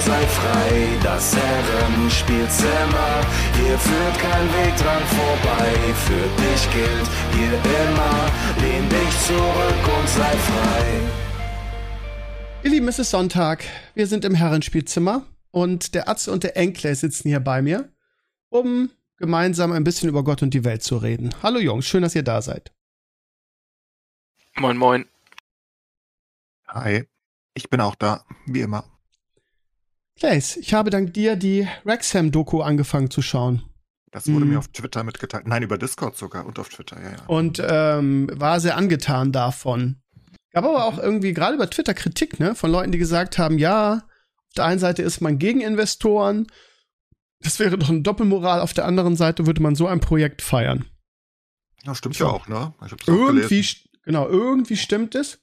sei frei. Das Herrenspielzimmer, hier führt kein Weg dran vorbei. Für dich gilt hier immer, lehn dich zurück und sei frei. Ihr Lieben, es ist Sonntag. Wir sind im Herrenspielzimmer und der Atze und der Enkler sitzen hier bei mir, um gemeinsam ein bisschen über Gott und die Welt zu reden. Hallo Jungs, schön, dass ihr da seid. Moin, moin. Hi, ich bin auch da, wie immer. Clays, ich habe dank dir die Wrexham-Doku angefangen zu schauen. Das wurde Mhm. mir auf Twitter mitgeteilt. Nein, über Discord sogar und auf Twitter, ja, ja. Und ähm, war sehr angetan davon. Gab aber auch irgendwie gerade über Twitter Kritik, ne, von Leuten, die gesagt haben, ja, auf der einen Seite ist man gegen Investoren, das wäre doch eine Doppelmoral, auf der anderen Seite würde man so ein Projekt feiern. Ja, stimmt So. ja auch, ne? Ich hab's auch Irgendwie, genau, irgendwie stimmt es.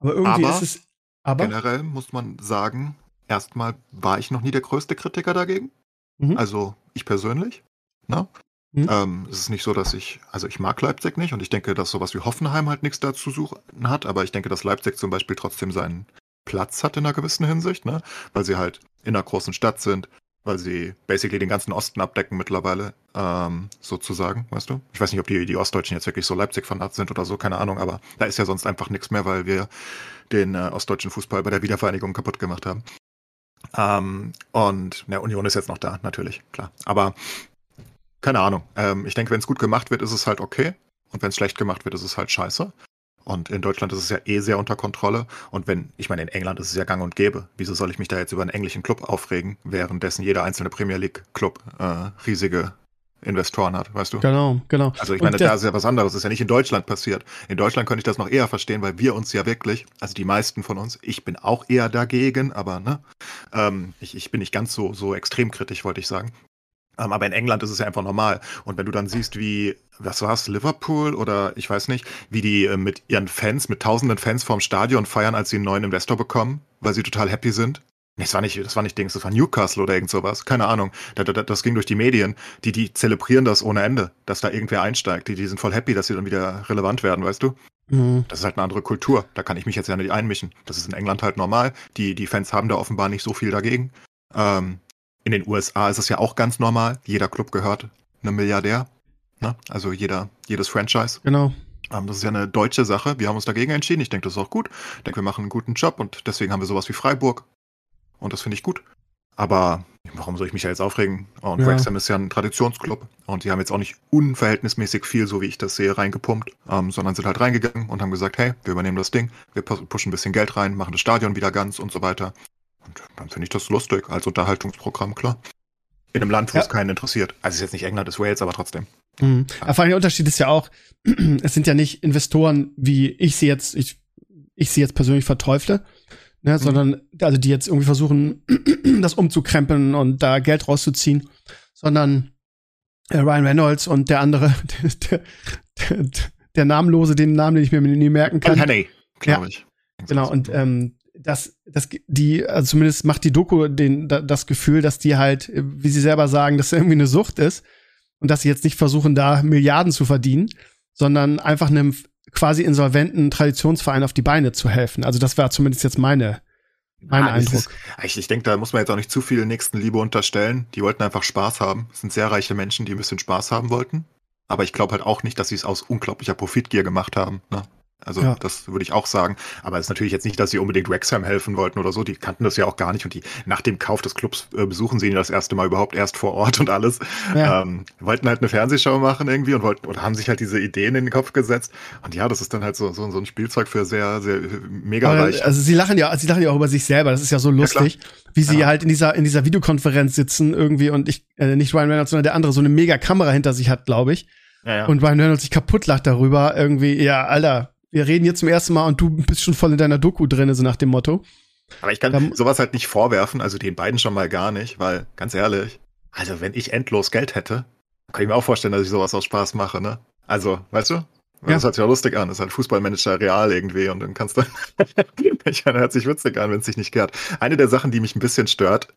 Aber irgendwie Aber ist es. Aber Generell muss man sagen, erstmal war ich noch nie der größte Kritiker dagegen. Mhm. Also ich persönlich. Ne? Mhm. Ähm, es ist nicht so, dass ich, also ich mag Leipzig nicht und ich denke, dass sowas wie Hoffenheim halt nichts da zu suchen hat, aber ich denke, dass Leipzig zum Beispiel trotzdem seinen Platz hat in einer gewissen Hinsicht, ne? Weil sie halt in einer großen Stadt sind, weil sie basically den ganzen Osten abdecken mittlerweile, ähm, sozusagen, weißt du? Ich weiß nicht, ob die, die Ostdeutschen jetzt wirklich so Leipzig-Fanat sind oder so, keine Ahnung, aber da ist ja sonst einfach nichts mehr, weil wir den äh, ostdeutschen Fußball bei der Wiedervereinigung kaputt gemacht haben. Ähm, und na, Union ist jetzt noch da, natürlich, klar. Aber keine Ahnung. Ähm, ich denke, wenn es gut gemacht wird, ist es halt okay. Und wenn es schlecht gemacht wird, ist es halt scheiße. Und in Deutschland ist es ja eh sehr unter Kontrolle. Und wenn, ich meine, in England ist es ja gang und gäbe. Wieso soll ich mich da jetzt über einen englischen Club aufregen, währenddessen jeder einzelne Premier League Club äh, riesige Investoren hat, weißt du? genau, genau. Also ich meine, da ist ja was anderes. Das ist ja nicht in Deutschland passiert. In Deutschland könnte ich das noch eher verstehen, weil wir uns ja wirklich, also die meisten von uns, ich bin auch eher dagegen, aber ne, ähm, ich, ich bin nicht ganz so, so extrem kritisch, wollte ich sagen. Ähm, aber in England ist es ja einfach normal. Und wenn du dann siehst, wie, was war's, Liverpool oder ich weiß nicht, wie die äh, mit ihren Fans, mit tausenden Fans vorm Stadion feiern, als sie einen neuen Investor bekommen, weil sie total happy sind. Nee, das war nicht, das war nicht Dings, das war Newcastle oder irgend sowas. Keine Ahnung. Da, da, das ging durch die Medien. Die, die zelebrieren das ohne Ende, dass da irgendwer einsteigt. Die, die sind voll happy, dass sie dann wieder relevant werden, weißt du? Mhm. Das ist halt eine andere Kultur. Da kann ich mich jetzt ja nicht einmischen. Das ist in England halt normal. Die, die Fans haben da offenbar nicht so viel dagegen. Ähm, in den USA ist es ja auch ganz normal. Jeder Club gehört einem Milliardär. Ne? Also jeder, jedes Franchise. Genau. Ähm, das ist ja eine deutsche Sache. Wir haben uns dagegen entschieden. Ich denke, das ist auch gut. Ich denke, wir machen einen guten Job und deswegen haben wir sowas wie Freiburg. Und das finde ich gut. Aber warum soll ich mich da jetzt aufregen? Und Ja. Wrexham ist ja ein Traditionsclub und die haben jetzt auch nicht unverhältnismäßig viel, so wie ich das sehe, reingepumpt, ähm, sondern sind halt reingegangen und haben gesagt, hey, wir übernehmen das Ding, wir pu- pushen ein bisschen Geld rein, machen das Stadion wieder ganz und so weiter. Und dann finde ich das lustig als Unterhaltungsprogramm, klar. In einem Land, wo Ja. es keinen interessiert. Also es ist jetzt nicht England, es ist Wales, aber trotzdem. Mhm. Aber vor allem der Unterschied ist ja auch, es sind ja nicht Investoren, wie ich sie jetzt, ich, ich sie jetzt persönlich verteufle, ne, sondern also die jetzt irgendwie versuchen, das umzukrempeln und da Geld rauszuziehen, sondern äh, Ryan Reynolds und der andere, der, der, der Namenlose, den Namen, den ich mir nie merken kann. Honey, glaube ich. Genau, und ähm, das, das, die, also zumindest macht die Doku den, da, das Gefühl, dass die halt, äh, wie sie selber sagen, dass irgendwie eine Sucht ist und dass sie jetzt nicht versuchen, da Milliarden zu verdienen, sondern einfach einem quasi insolventen Traditionsverein auf die Beine zu helfen. Also das war zumindest jetzt meine, mein Ah, Eindruck. Ist, ich, ich denke, da muss man jetzt auch nicht zu viel Nächstenliebe unterstellen. Die wollten einfach Spaß haben. Es sind sehr reiche Menschen, die ein bisschen Spaß haben wollten. Aber ich glaube halt auch nicht, dass sie es aus unglaublicher Profitgier gemacht haben. Ne? Also Ja. das würde ich auch sagen. Aber es ist natürlich jetzt nicht, dass sie unbedingt Wrexham helfen wollten oder so. Die kannten das ja auch gar nicht. Und die nach dem Kauf des Clubs äh, besuchen sie ihn das erste Mal überhaupt erst vor Ort und alles. Ja. Ähm, wollten halt eine Fernsehshow machen irgendwie und wollten oder haben sich halt diese Ideen in den Kopf gesetzt. Und ja, das ist dann halt so, so, so ein Spielzeug für sehr, sehr äh, mega reich. also sie lachen ja, sie lachen ja auch über sich selber. Das ist ja so lustig, wie sie Ja. halt in dieser in dieser Videokonferenz sitzen irgendwie und ich äh, nicht Ryan Reynolds, sondern der andere so eine mega Kamera hinter sich hat, glaube ich. ja, ja. Und Ryan Reynolds sich kaputt lacht darüber, irgendwie, ja, Alter, wir reden jetzt zum ersten Mal und du bist schon voll in deiner Doku drin, so nach dem Motto. Aber ich kann Da- sowas halt nicht vorwerfen, also den beiden schon mal gar nicht, weil, ganz ehrlich, also wenn ich endlos Geld hätte, kann ich mir auch vorstellen, dass ich sowas aus Spaß mache, ne? Also, weißt du? Ja. Das hört sich auch lustig an. Das ist halt Fußballmanager real irgendwie und dann kannst du. ich meine, hört sich witzig an, wenn es sich nicht kehrt. Eine der Sachen, die mich ein bisschen stört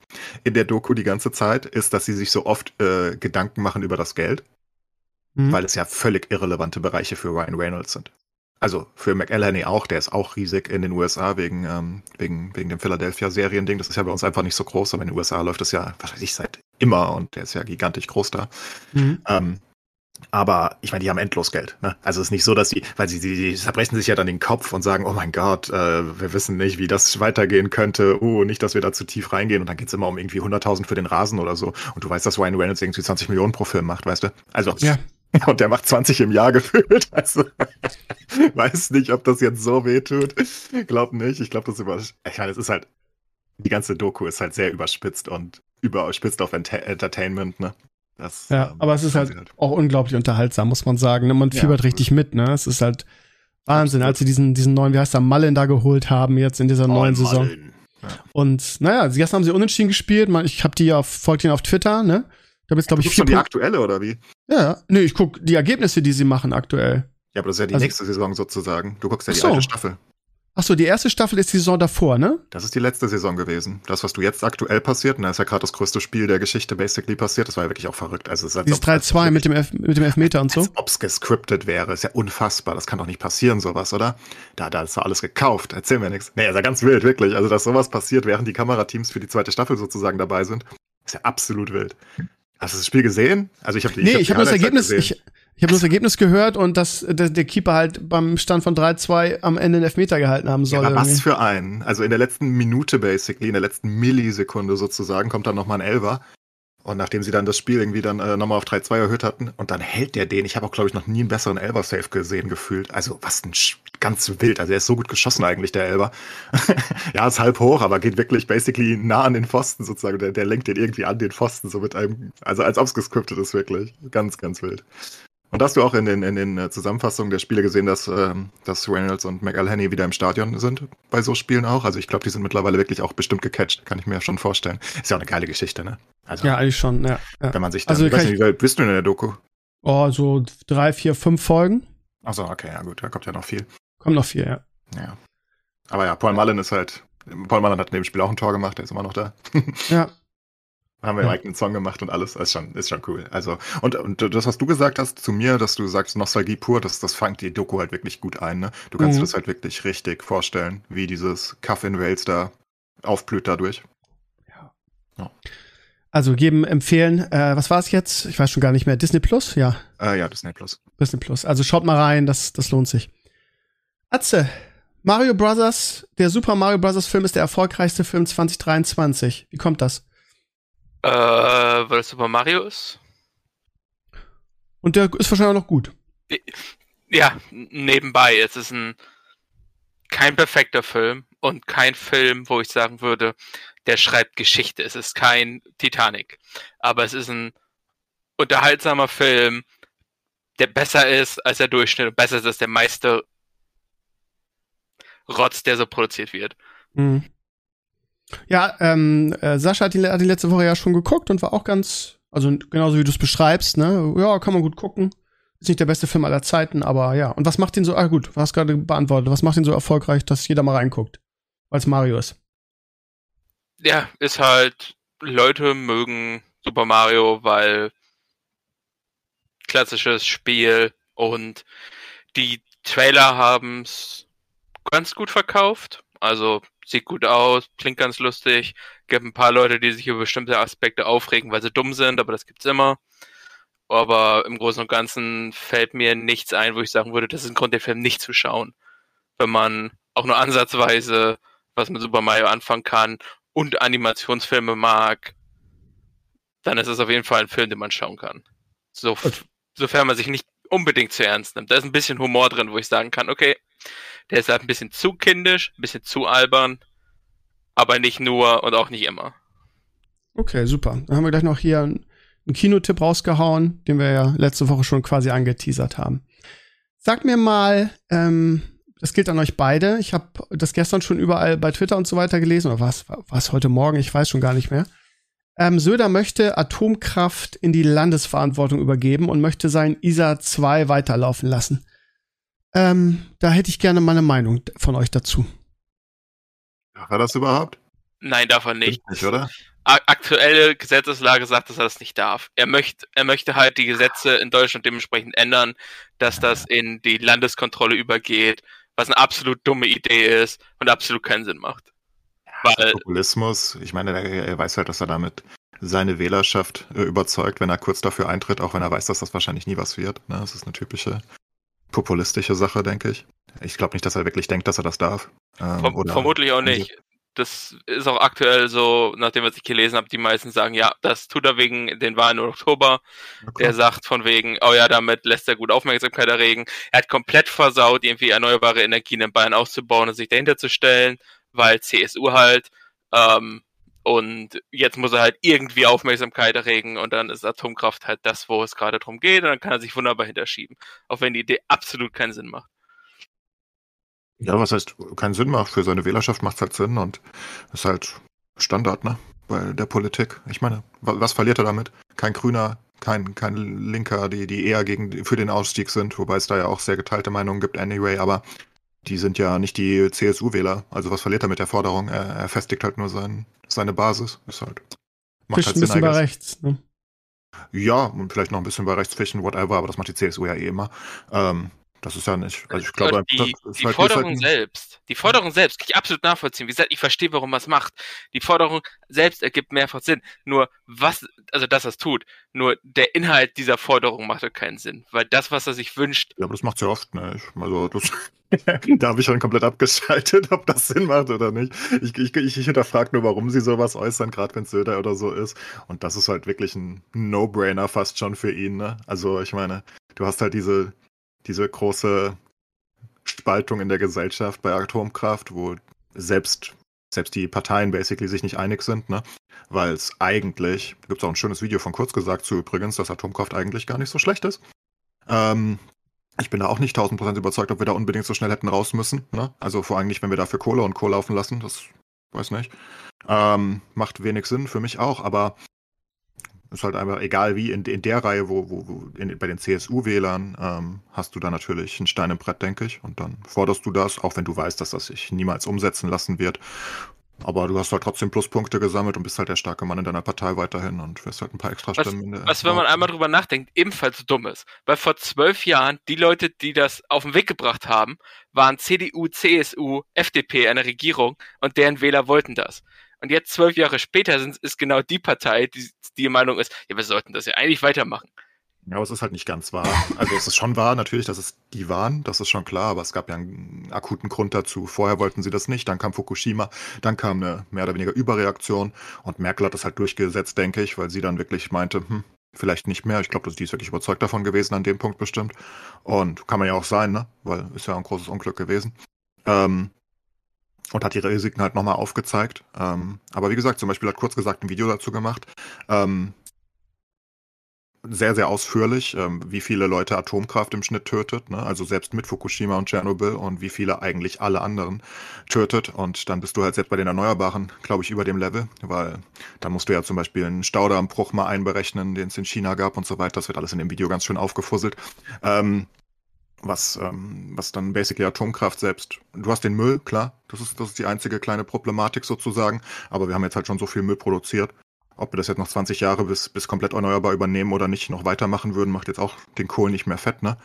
in der Doku die ganze Zeit, ist, dass sie sich so oft äh, Gedanken machen über das Geld, Mhm. weil es ja völlig irrelevante Bereiche für Ryan Reynolds sind. Also für McElhenney auch, der ist auch riesig in den USA wegen, ähm, wegen, wegen dem Philadelphia-Seriending. Das ist ja bei uns einfach nicht so groß, aber in den USA läuft das ja, was weiß ich, seit immer und der ist ja gigantisch groß da. Mhm. Ähm, aber ich meine, die haben endlos Geld. Ne? Also es ist nicht so, dass sie, weil sie, sie, sie zerbrechen sich ja dann den Kopf und sagen, oh mein Gott, äh, wir wissen nicht, wie das weitergehen könnte. Oh, nicht, dass wir da zu tief reingehen. Und dann geht's immer um irgendwie 100.000 für den Rasen oder so. Und du weißt, dass Ryan Reynolds irgendwie 20 Millionen pro Film macht, weißt du? Also, Ja. und der macht 20 im Jahr gefühlt. Also, weiß nicht, ob das jetzt so weh tut. Glaub nicht. Ich glaube, das über, ich meine, es ist halt, die ganze Doku ist halt sehr überspitzt und überspitzt auf Ent Entertainment, ne? Das, Ja, ähm, aber es ist halt sie auch unglaublich unterhaltsam, muss man sagen. ne? Man Ja. fiebert richtig mit, ne? Es ist halt Wahnsinn, als sie diesen, diesen neuen, wie heißt der, Mullen da geholt haben, jetzt in dieser Oh, neuen Saison. Mann. Und naja, gestern haben sie unentschieden gespielt. Ich habe die ja folgt ihnen auf Twitter, ne? Ich habe jetzt, glaube ich, vier die aktuelle oder wie? Ja. Nee, ich guck die Ergebnisse, die sie machen aktuell. Ja, aber das ist ja die Also- nächste Saison sozusagen. Du guckst ja die so. alte Staffel. Ach so, die erste Staffel ist die Saison davor, ne? Das ist die letzte Saison gewesen. Das, was du jetzt aktuell passiert, und da ist ja gerade das größte Spiel der Geschichte basically passiert, das war ja wirklich auch verrückt. Also es ist Dieses ob- als ob 3-2 mit dem, mit dem Elfmeter und so. Als ob's gescriptet wäre. Ist ja unfassbar. Das kann doch nicht passieren, sowas, oder? Da, da ist doch alles gekauft. Erzähl mir nichts. Nee, ist ja ganz wild, wirklich. Also, dass sowas passiert, während die Kamerateams für die zweite Staffel sozusagen dabei sind, ist ja absolut wild. Hast du das Spiel gesehen? Also, ich habe Nee, ich habe nur das Ergebnis, ich, ich habe nur das Ergebnis gehört und dass der, der Keeper halt beim Stand von 3-2 am Ende einen Elfmeter gehalten haben soll. Ja, aber was für einen? Also in der letzten Minute basically, in der letzten Millisekunde sozusagen, kommt dann nochmal ein Elfer. Und nachdem sie dann das Spiel irgendwie dann äh, nochmal auf 3-2 erhöht hatten, und dann hält der den. Ich habe auch, glaube ich, noch nie einen besseren Elber-Safe gesehen, gefühlt. Also was ein Sch ganz wild. Also er ist so gut geschossen eigentlich, der Elber. ja, ist halb hoch, aber geht wirklich basically nah an den Pfosten sozusagen. Der, der lenkt den irgendwie an den Pfosten, so mit einem, also als ob es gescriptet ist, wirklich. Ganz, ganz wild. Und hast du auch in den, in den äh, Zusammenfassungen der Spiele gesehen, dass, ähm, dass Reynolds und McElhenney wieder im Stadion sind bei so Spielen auch? Also ich glaube, die sind mittlerweile wirklich auch bestimmt gecatcht, kann ich mir schon vorstellen. Ist ja auch eine geile Geschichte, ne? Also, Ja, eigentlich schon, ja. ja. wenn man sich dann, Also ich weiß nicht, wie weit bist du in der Doku? Oh, so drei, vier, fünf Folgen. Achso, okay, ja gut, da kommt ja noch viel. Kommen noch vier, ja. Ja. Aber ja, Paul Mullen ist halt, Paul Mullen hat in dem Spiel auch ein Tor gemacht, der ist immer noch da. Ja, haben wir Ja. einen eigenen Song gemacht und alles. Ist schon, ist schon cool. Also, und, und das, was du gesagt hast zu mir, dass du sagst, Nostalgie pur, das, das fängt die Doku halt wirklich gut ein. Ne? Du kannst Mhm. dir das halt wirklich richtig vorstellen, wie dieses Cuff in Wales da aufblüht dadurch. also geben, empfehlen, äh, was war es jetzt? Ich weiß schon gar nicht mehr. Disney Plus? Ja, Äh, ja, Disney Plus. Disney Plus. Also schaut mal rein, das, das lohnt sich. Atze, Mario Brothers, der Super Mario Brothers Film ist der erfolgreichste Film 2023. Wie kommt das? Äh, weil es Super Mario ist? Und der ist wahrscheinlich auch noch gut. Ja, nebenbei. Es ist ein kein perfekter Film und kein Film, wo ich sagen würde, der schreibt Geschichte. Es ist kein Titanic. Aber es ist ein unterhaltsamer Film, der besser ist als der Durchschnitt und besser ist als der meiste Rotz, der so produziert wird. Mhm. Ja, ähm, äh, Sascha hat die, hat die letzte Woche ja schon geguckt und war auch ganz, also genauso wie du es beschreibst, ne? Ja, kann man gut gucken. Ist nicht der beste Film aller Zeiten, aber ja. Und was macht ihn so, ah gut, du hast gerade beantwortet, was macht ihn so erfolgreich, dass jeder mal reinguckt? Weil es Mario ist. Ja, ist halt, Leute mögen Super Mario, weil klassisches Spiel und die Trailer haben's ganz gut verkauft. Also sieht gut aus, klingt ganz lustig. Gibt ein paar Leute, die sich über bestimmte Aspekte aufregen, weil sie dumm sind, aber das gibt's immer. Aber im Großen und Ganzen fällt mir nichts ein, wo ich sagen würde, das ist ein Grund, den Film nicht zu schauen. Wenn man auch nur ansatzweise was mit Super Mario anfangen kann und Animationsfilme mag, dann ist es auf jeden Fall ein Film, den man schauen kann. So, sofern man sich nicht unbedingt zu ernst nimmt. Da ist ein bisschen Humor drin, wo ich sagen kann, okay, der ist halt ein bisschen zu kindisch, ein bisschen zu albern, aber nicht nur und auch nicht immer. Okay, super. Dann haben wir gleich noch hier einen, Kinotipp rausgehauen, den wir ja letzte Woche schon quasi angeteasert haben. Sag mir mal, ähm, das gilt an euch beide. Ich habe das gestern schon überall bei Twitter und so weiter gelesen. Oder was, was heute Morgen? Ich weiß schon gar nicht mehr. Ähm, Söder möchte Atomkraft in die Landesverantwortung übergeben und möchte sein ISA 2 weiterlaufen lassen. Ähm, da hätte ich gerne meine Meinung von euch dazu. Darf er das überhaupt? Nein, davon nicht. Nicht, oder? aktuelle Gesetzeslage sagt, dass er das nicht darf. Er möchte, er möchte halt die Gesetze in Deutschland dementsprechend ändern, dass das in die Landeskontrolle übergeht, was eine absolut dumme Idee ist und absolut keinen Sinn macht. Weil, Populismus, ich meine, er, er weiß halt, dass er damit seine Wählerschaft äh, überzeugt, wenn er kurz dafür eintritt, auch wenn er weiß, dass das wahrscheinlich nie was wird. Ne? Das ist eine typische populistische Sache, denke ich. Ich glaube nicht, dass er wirklich denkt, dass er das darf. Ähm, Verm vermutlich auch nicht das ist auch aktuell so, nachdem was ich gelesen habe, die meisten sagen, ja, das tut er wegen den Wahlen im Oktober. Okay. Der sagt von wegen, oh ja, damit lässt er gut Aufmerksamkeit erregen. Er hat komplett versaut, irgendwie erneuerbare Energien in Bayern auszubauen und sich dahinter zu stellen, weil CSU halt. Ähm, und jetzt muss er halt irgendwie Aufmerksamkeit erregen und dann ist Atomkraft halt das, wo es gerade drum geht und dann kann er sich wunderbar hinterschieben. Auch wenn die Idee absolut keinen Sinn macht. Ja, was heißt, keinen Sinn macht. Für seine Wählerschaft macht es halt Sinn und ist halt Standard, ne? Bei der Politik. Ich meine, was, verliert er damit? Kein Grüner, kein, kein Linker, die, die eher gegen, für den Ausstieg sind, wobei es da ja auch sehr geteilte Meinungen gibt, anyway, aber die sind ja nicht die CSU-Wähler. Also was verliert er mit der Forderung? Er, er festigt halt nur sein, seine Basis. Ist halt. Macht halt ein bisschen bei rechts, ne? Ja, und vielleicht noch ein bisschen bei rechts fischen, whatever, aber das macht die CSU ja eh immer. Ähm, das ist ja nicht. Also ich glaube, die, die halt Forderung halt selbst, die Forderung selbst kann ich absolut nachvollziehen. Wie gesagt, ich verstehe, warum man es macht. Die Forderung selbst ergibt mehrfach Sinn. Nur was, also dass er es tut. Nur der Inhalt dieser Forderung macht halt keinen Sinn, weil das, was er sich wünscht. Ja, aber das macht ja oft, ne? Ich, also das, da habe ich schon komplett abgeschaltet, ob das Sinn macht oder nicht. Ich, ich, ich, ich hinterfrage nur, warum sie sowas äußern, gerade wenn es Söder oder so ist. Und das ist halt wirklich ein No-Brainer fast schon für ihn, ne? Also ich meine, du hast halt diese diese große Spaltung in der Gesellschaft bei Atomkraft, wo selbst, selbst die Parteien basically sich nicht einig sind, ne? Weil es eigentlich, gibt es auch ein schönes Video von kurz gesagt zu übrigens, dass Atomkraft eigentlich gar nicht so schlecht ist. Ähm, ich bin da auch nicht 1000% überzeugt, ob wir da unbedingt so schnell hätten raus müssen. Ne? Also vor allem nicht, wenn wir dafür Kohle und Kohle laufen lassen, das weiß nicht. Ähm, macht wenig Sinn für mich auch, aber ist halt einfach egal wie, in, in der Reihe, wo, wo, wo in, bei den CSU-Wählern ähm, hast du da natürlich einen Stein im Brett, denke ich. Und dann forderst du das, auch wenn du weißt, dass das sich niemals umsetzen lassen wird. Aber du hast halt trotzdem Pluspunkte gesammelt und bist halt der starke Mann in deiner Partei weiterhin und wirst halt ein paar extra Stimmen. Was, was wenn man einmal drüber nachdenkt, ebenfalls dumm ist. Weil vor zwölf Jahren die Leute, die das auf den Weg gebracht haben, waren CDU, CSU, FDP eine Regierung und deren Wähler wollten das. Und jetzt zwölf Jahre später sind, ist genau die Partei, die die Meinung ist, ja, wir sollten das ja eigentlich weitermachen. Ja, aber es ist halt nicht ganz wahr. Also es ist schon wahr, natürlich, dass es die waren, das ist schon klar, aber es gab ja einen akuten Grund dazu. Vorher wollten sie das nicht, dann kam Fukushima, dann kam eine mehr oder weniger Überreaktion und Merkel hat das halt durchgesetzt, denke ich, weil sie dann wirklich meinte, hm, vielleicht nicht mehr. Ich glaube, die ist wirklich überzeugt davon gewesen an dem Punkt bestimmt. Und kann man ja auch sein, ne? Weil ist ja ein großes Unglück gewesen. Ähm, und hat die Risiken halt nochmal aufgezeigt. Ähm, aber wie gesagt, zum Beispiel hat kurz gesagt ein Video dazu gemacht. Ähm, sehr, sehr ausführlich, ähm, wie viele Leute Atomkraft im Schnitt tötet, ne? also selbst mit Fukushima und Tschernobyl und wie viele eigentlich alle anderen tötet. Und dann bist du halt selbst bei den Erneuerbaren, glaube ich, über dem Level, weil da musst du ja zum Beispiel einen Staudammbruch mal einberechnen, den es in China gab und so weiter. Das wird alles in dem Video ganz schön aufgefusselt. Ähm, was, ähm, was dann basically Atomkraft selbst. Du hast den Müll, klar, das ist, das ist die einzige kleine Problematik sozusagen, aber wir haben jetzt halt schon so viel Müll produziert. Ob wir das jetzt noch 20 Jahre bis, bis komplett erneuerbar übernehmen oder nicht noch weitermachen würden, macht jetzt auch den Kohl nicht mehr fett, ne?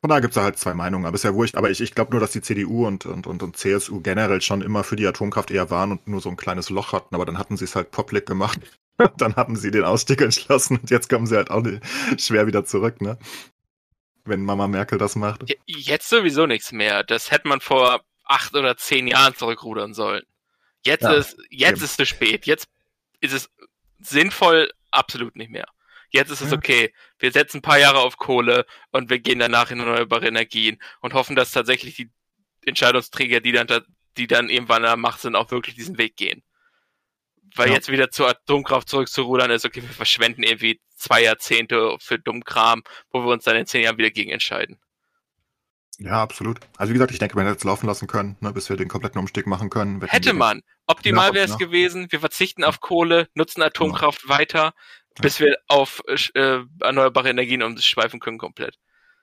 Von daher gibt es da halt zwei Meinungen, aber ist ja wurscht. Aber ich, ich glaube nur, dass die CDU und, und, und, und CSU generell schon immer für die Atomkraft eher waren und nur so ein kleines Loch hatten, aber dann hatten sie es halt public gemacht. dann hatten sie den Ausstieg entschlossen und jetzt kommen sie halt auch schwer wieder zurück, ne? Wenn Mama Merkel das macht. Jetzt sowieso nichts mehr. Das hätte man vor acht oder zehn Jahren zurückrudern sollen. Jetzt ja, ist jetzt eben. ist es spät. Jetzt ist es sinnvoll absolut nicht mehr. Jetzt ist es okay. Wir setzen ein paar Jahre auf Kohle und wir gehen danach in erneuerbare Energien und hoffen, dass tatsächlich die Entscheidungsträger, die dann, die dann irgendwann an der Macht sind, auch wirklich diesen Weg gehen. Weil ja. jetzt wieder zur Atomkraft zurückzurudern ist, okay, wir verschwenden irgendwie zwei Jahrzehnte für Dummkram, wo wir uns dann in zehn Jahren wieder gegen entscheiden. Ja, absolut. Also wie gesagt, ich denke, man hätte es laufen lassen können, ne, bis wir den kompletten Umstieg machen können. Wir Hätte hätten man. Optimal Ja, wäre es ja. gewesen, wir verzichten auf Kohle, nutzen Atomkraft weiter, bis wir auf äh, erneuerbare Energien umschweifen können komplett.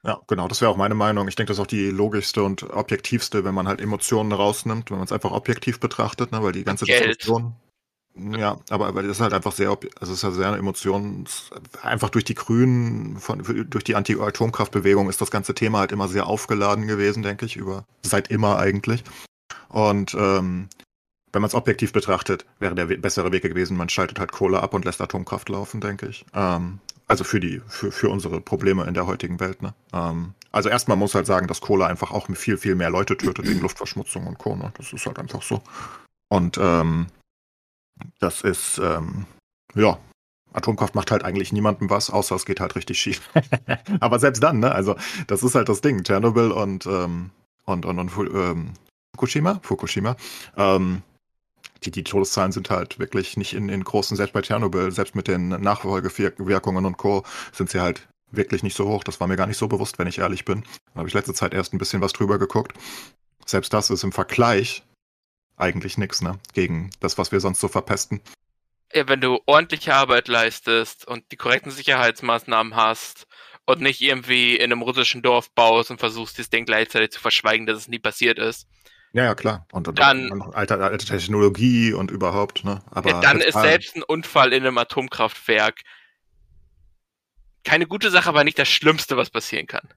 Ja, genau, das wäre auch meine Meinung. Ich denke, das ist auch die logischste und objektivste, wenn man halt Emotionen rausnimmt, wenn man es einfach objektiv betrachtet, ne, weil die ganze Geld. Diskussion. Ja, aber, aber das ist halt einfach sehr, also es ist ja sehr emotions, einfach durch die Grünen, von, durch die Anti-Atomkraftbewegung ist das ganze Thema halt immer sehr aufgeladen gewesen, denke ich, über, seit immer eigentlich. Und, ähm, wenn man es objektiv betrachtet, wäre der bessere Weg gewesen, man schaltet halt Kohle ab und lässt Atomkraft laufen, denke ich. Ähm, also für die, für, für unsere Probleme in der heutigen Welt, ne? Ähm, also erstmal muss halt sagen, dass Kohle einfach auch viel, viel mehr Leute tötet wegen Luftverschmutzung und Co. Ne? Das ist halt einfach so. Und ähm, das ist, ähm, ja, Atomkraft macht halt eigentlich niemandem was, außer es geht halt richtig schief. Aber selbst dann, ne? Also das ist halt das Ding. Tschernobyl und, ähm, und, und, und ähm, Fukushima, Fukushima, ähm, die, die Todeszahlen sind halt wirklich nicht in, in großen, selbst bei Tschernobyl, selbst mit den Nachfolgewirkungen und Co. sind sie halt wirklich nicht so hoch. Das war mir gar nicht so bewusst, wenn ich ehrlich bin. Da habe ich letzte Zeit erst ein bisschen was drüber geguckt. Selbst das ist im Vergleich eigentlich nichts, ne? Gegen das, was wir sonst so verpesten. Ja, wenn du ordentliche Arbeit leistest und die korrekten Sicherheitsmaßnahmen hast und nicht irgendwie in einem russischen Dorf baust und versuchst, das Ding gleichzeitig zu verschweigen, dass es nie passiert ist, Ja, ja, klar. Und, und Dann- und alte, alte Technologie und überhaupt, ne? Aber ja, dann ist total- selbst ein Unfall in einem Atomkraftwerk keine gute Sache, aber nicht das Schlimmste, was passieren kann.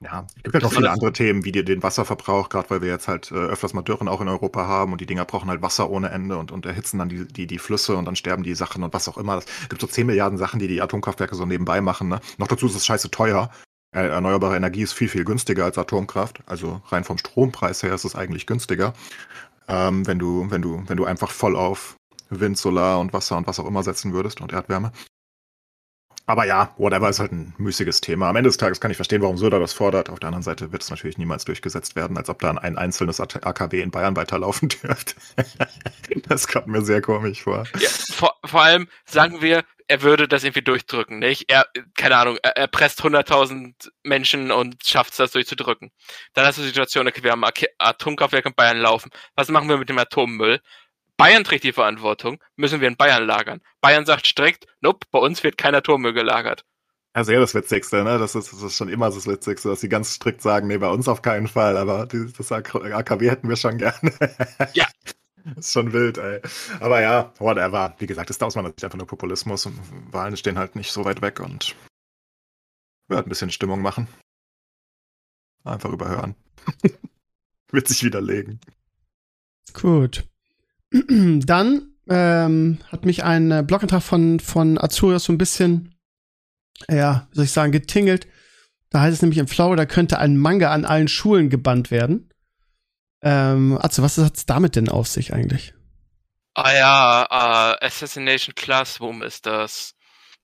Ja, es gibt ja noch viele andere Themen, wie die, den Wasserverbrauch, gerade weil wir jetzt halt äh, öfters mal Dürren auch in Europa haben und die Dinger brauchen halt Wasser ohne Ende und, und erhitzen dann die, die, die Flüsse und dann sterben die Sachen und was auch immer. Es gibt so 10 Milliarden Sachen, die die Atomkraftwerke so nebenbei machen. Ne? Noch dazu ist es scheiße teuer. Äh, erneuerbare Energie ist viel, viel günstiger als Atomkraft. Also rein vom Strompreis her ist es eigentlich günstiger. Ähm, wenn du, wenn du, wenn du einfach voll auf Wind, Solar und Wasser und was auch immer setzen würdest und Erdwärme. Aber ja, whatever ist halt ein müßiges Thema. Am Ende des Tages kann ich verstehen, warum Söder das fordert. Auf der anderen Seite wird es natürlich niemals durchgesetzt werden, als ob da ein einzelnes AKW in Bayern weiterlaufen dürfte. das kommt mir sehr komisch vor. Ja, vor, vor allem sagen wir, er würde das irgendwie durchdrücken, nicht? Er, keine Ahnung, er, er presst 100.000 Menschen und schafft es, das durchzudrücken. Dann hast du die Situation, okay, wir haben Atomkraftwerke in Bayern laufen. Was machen wir mit dem Atommüll? Bayern trägt die Verantwortung, müssen wir in Bayern lagern. Bayern sagt strikt, nope, bei uns wird kein Atommüll gelagert. Also ja, das Witzigste, ne? Das ist, das ist schon immer das Witzigste, dass sie ganz strikt sagen, nee, bei uns auf keinen Fall, aber die, das AKW hätten wir schon gerne. Ja. Das ist schon wild, ey. Aber ja, whatever. Wie gesagt, das ist aus meiner Sicht einfach nur Populismus und Wahlen stehen halt nicht so weit weg und wird ein bisschen Stimmung machen. Einfach überhören. Wird sich widerlegen. Gut. Dann ähm, hat mich ein äh, Blogantrag von, von Azurias so ein bisschen, ja, wie soll ich sagen, getingelt. Da heißt es nämlich, in Florida könnte ein Manga an allen Schulen gebannt werden. Ähm, Atze, was hat's damit denn auf sich eigentlich? Ah ja, äh, Assassination Classroom ist das.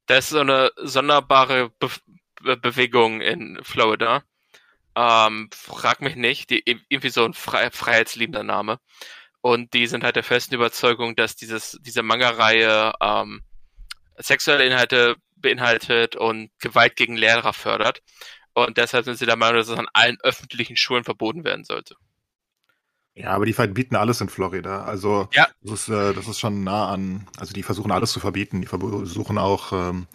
Das ist so eine sonderbare Be Be Bewegung in Florida. Ähm, frag mich nicht, die irgendwie so ein frei freiheitsliebender Name. Und die sind halt der festen Überzeugung, dass dieses, diese Manga-Reihe ähm, sexuelle Inhalte beinhaltet und Gewalt gegen Lehrer fördert. Und deshalb sind sie der Meinung, dass es an allen öffentlichen Schulen verboten werden sollte. Ja, aber die verbieten alles in Florida. Also Ja. das ist, äh, das ist schon nah an, also die versuchen alles zu verbieten. Die versuchen auch, ähm,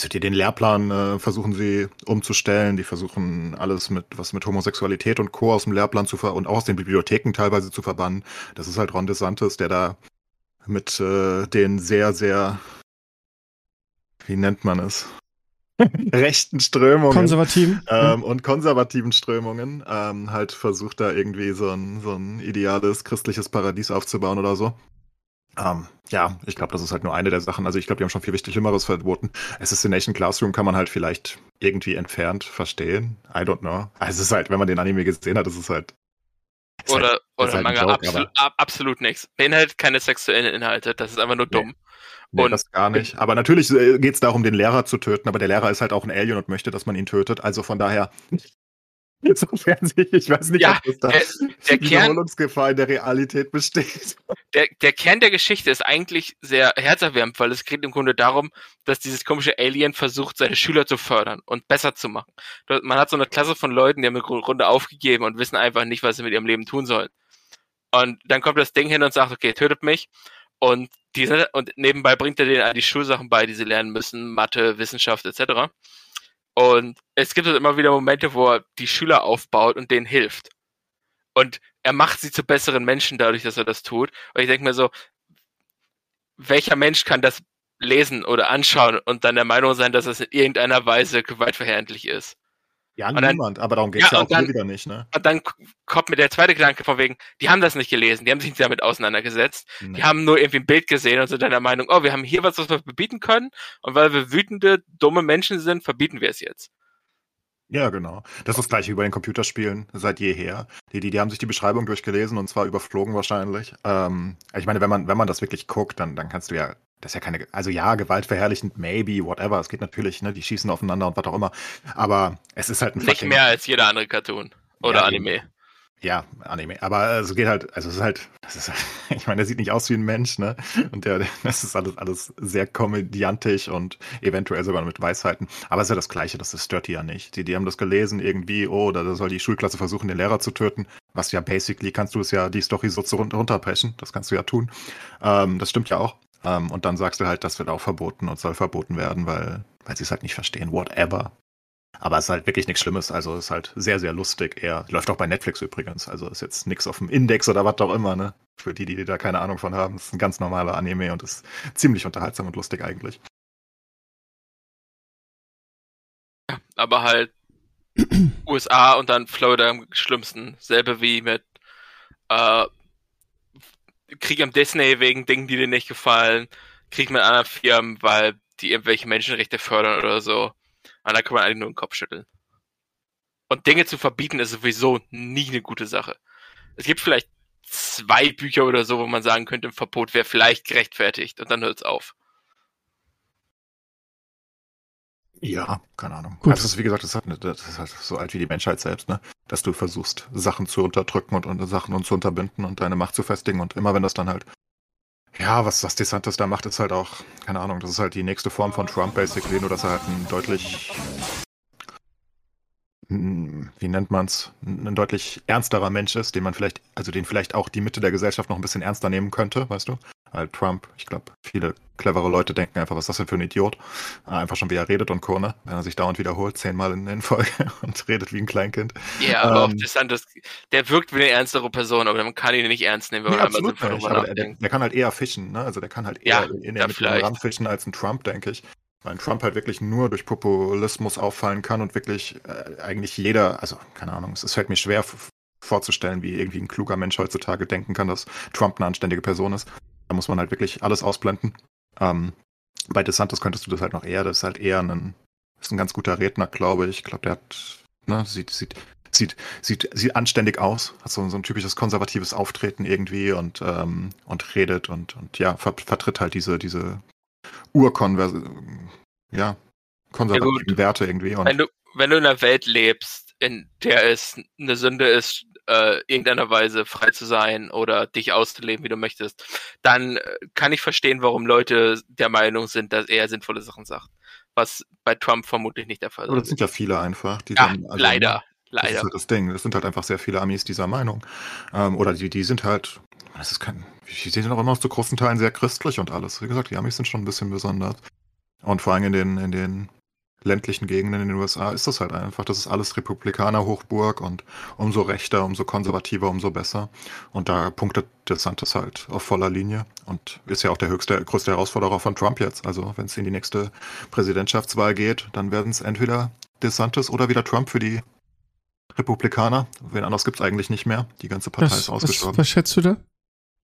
also die, den Lehrplan äh, versuchen sie umzustellen. Die versuchen alles mit, was mit Homosexualität und Co. aus dem Lehrplan zu ver und auch aus den Bibliotheken teilweise zu verbannen. Das ist halt Ron DeSantis, der da mit äh, den sehr, sehr, wie nennt man es? rechten Strömungen Konservativen? ähm, und konservativen Strömungen ähm, halt versucht da irgendwie so ein, so ein ideales christliches Paradies aufzubauen oder so. Ähm, ja, ich glaube, das ist halt nur eine der Sachen. Also ich glaube, die haben schon viel wichtig Schlimmeres verboten. Assassination Classroom kann man halt vielleicht irgendwie entfernt verstehen. I don't know. Also es ist halt, wenn man den Anime gesehen hat, ist es halt. ist Oder, halt, oder halt Manga, Joke, absolut, ab, absolut nichts. Beinhaltet keine sexuellen Inhalte, das ist einfach nur Nee. dumm. Nee, Und- das gar nicht. Aber natürlich geht es darum, den Lehrer zu töten, aber der Lehrer ist halt auch ein Alien und möchte, dass man ihn tötet. Also von daher. Insofern sehe ich, weiß nicht, Ja, ob das da der Kern- Wiederholungsgefahr in der Realität besteht. der, der Kern der Geschichte ist eigentlich sehr herzerwärmend, weil es geht im Grunde darum, dass dieses komische Alien versucht, seine Schüler zu fördern und besser zu machen. Man hat so eine Klasse von Leuten, die haben im Grunde aufgegeben und wissen einfach nicht, was sie mit ihrem Leben tun sollen. Und dann kommt das Ding hin und sagt, okay, tötet mich. Und, die sind, und nebenbei bringt er denen all die Schulsachen bei, die sie lernen müssen, Mathe, Wissenschaft etc. Und es gibt halt immer wieder Momente, wo er die Schüler aufbaut und denen hilft. Und er macht sie zu besseren Menschen dadurch, dass er das tut. Und ich denke mir so, welcher Mensch kann das lesen oder anschauen und dann der Meinung sein, dass es in irgendeiner Weise gewaltverherrlich ist? Ja, und niemand, aber darum geht es ja, ja auch dann, wieder nicht, ne? Und dann kommt mir der zweite Gedanke von wegen, die haben das nicht gelesen, die haben sich nicht damit auseinandergesetzt, nee. die haben nur irgendwie ein Bild gesehen und sind dann der Meinung, oh, wir haben hier was, was wir verbieten können und weil wir wütende, dumme Menschen sind, verbieten wir es jetzt. Ja, genau. Das ist das gleiche wie bei den Computerspielen seit jeher. Die, die, die haben sich die Beschreibung durchgelesen und zwar überflogen wahrscheinlich. Ähm, ich meine, wenn man, wenn man das wirklich guckt, dann, dann kannst du ja, das ist ja keine, also ja, gewaltverherrlichend, maybe, whatever. Es geht natürlich, ne, die schießen aufeinander und was auch immer. Aber es ist halt ein Nicht mehr als jeder andere Cartoon oder ja, Anime. Ja, Anime. Aber es geht halt, also es ist halt, das ist halt, ich meine, der sieht nicht aus wie ein Mensch, ne? Und der, das ist alles, alles sehr komödiantisch und eventuell sogar mit Weisheiten. Aber es ist ja das Gleiche, das, stört die ja nicht. Die, die haben das gelesen irgendwie, oh, da soll die Schulklasse versuchen, den Lehrer zu töten. Was ja basically kannst du es ja, die Story so runterpreschen. Das kannst du ja tun. Ähm, das stimmt ja auch. Ähm, und dann sagst du halt, das wird auch verboten und soll verboten werden, weil, weil sie es halt nicht verstehen. Whatever. Aber es ist halt wirklich nichts Schlimmes. Also es ist halt sehr, sehr lustig. Er läuft auch bei Netflix übrigens. Also ist jetzt nichts auf dem Index oder was auch immer, ne? Für die, die da keine Ahnung von haben. Es ist ein ganz normaler Anime und ist ziemlich unterhaltsam und lustig eigentlich. Aber halt USA und dann Florida am schlimmsten. Selbe wie mit äh, Krieg am Disney wegen Dingen, die dir nicht gefallen. Krieg mit anderen Firmen, weil die irgendwelche Menschenrechte fördern oder so. Und da kann man eigentlich nur den Kopf schütteln. Und Dinge zu verbieten ist sowieso nie eine gute Sache. Es gibt vielleicht zwei Bücher oder so, wo man sagen könnte, ein Verbot wäre vielleicht gerechtfertigt und dann hört es auf. Ja, keine Ahnung. Gut. Also, ist, wie gesagt, das, hat, das, ist halt so alt wie die Menschheit selbst, ne? Dass du versuchst, Sachen zu unterdrücken und, und Sachen und zu unterbinden und deine Macht zu festigen und immer wenn das dann halt ja, was, was DeSantis da macht, ist halt auch, keine Ahnung, das ist halt die nächste Form von Trump basically, nur dass er halt ein deutlich, wie nennt man's, ein deutlich ernsterer Mensch ist, den man vielleicht, also den vielleicht auch die Mitte der Gesellschaft noch ein bisschen ernster nehmen könnte, weißt du? Halt Trump, ich glaube, viele clevere Leute denken einfach, was ist das denn für ein Idiot? Einfach schon, wie er redet und Co., ne? Wenn er sich dauernd wiederholt, zehnmal in, in Folge und redet wie ein Kleinkind. Ja, aber ähm, auch interessant, dass, der wirkt wie eine ernstere Person, aber man kann ihn nicht ernst nehmen, wenn man einmal so darüber nachdenkt. Der, der, kann halt eher fischen, ne? Also der kann halt eher ja, in, in der Mitte fischen als ein Trump, denke ich. Weil ein Trump halt wirklich nur durch Populismus auffallen kann und wirklich äh, eigentlich jeder, also keine Ahnung, es, es fällt mir schwer vorzustellen, wie irgendwie ein kluger Mensch heutzutage denken kann, dass Trump eine anständige Person ist. Da muss man halt wirklich alles ausblenden. Ähm, bei DeSantis könntest du das halt noch eher, das ist halt eher ein, ist ein ganz guter Redner, glaube ich. Ich glaube, der hat, ne, sieht, sieht, sieht, sieht, sieht anständig aus, hat so, so ein typisches konservatives Auftreten irgendwie und, ähm, und redet und, und ja, ver, vertritt halt diese, diese Urkonvers, ja, konservativen ja, Werte irgendwie. Und wenn du, wenn du in einer Welt lebst, in der es eine Sünde ist, äh, irgendeiner Weise frei zu sein oder dich auszuleben, wie du möchtest, dann äh, kann ich verstehen, warum Leute der Meinung sind, dass er sinnvolle Sachen sagt. Was bei Trump vermutlich nicht der Fall ist. Das sind ja viele einfach. Die ja, dann, also, leider. Leider. Das ist halt das Ding. Es sind halt einfach sehr viele Amis dieser Meinung. Ähm, oder die, die sind halt, das ist kein, die sind auch immer zu großen Teilen sehr christlich und alles. Wie gesagt, die Amis sind schon ein bisschen besonders. Und vor allem in den, in den ländlichen Gegenden in den USA ist das halt einfach. Das ist alles Republikaner-Hochburg und umso rechter, umso konservativer, umso besser. Und da punktet DeSantis halt auf voller Linie und ist ja auch der höchste, größte Herausforderer von Trump jetzt. Also wenn es in die nächste Präsidentschaftswahl geht, dann werden es entweder DeSantis oder wieder Trump für die Republikaner. Wen anders gibt es eigentlich nicht mehr. Die ganze Partei was, ist ausgestorben. Was, was schätzt du da?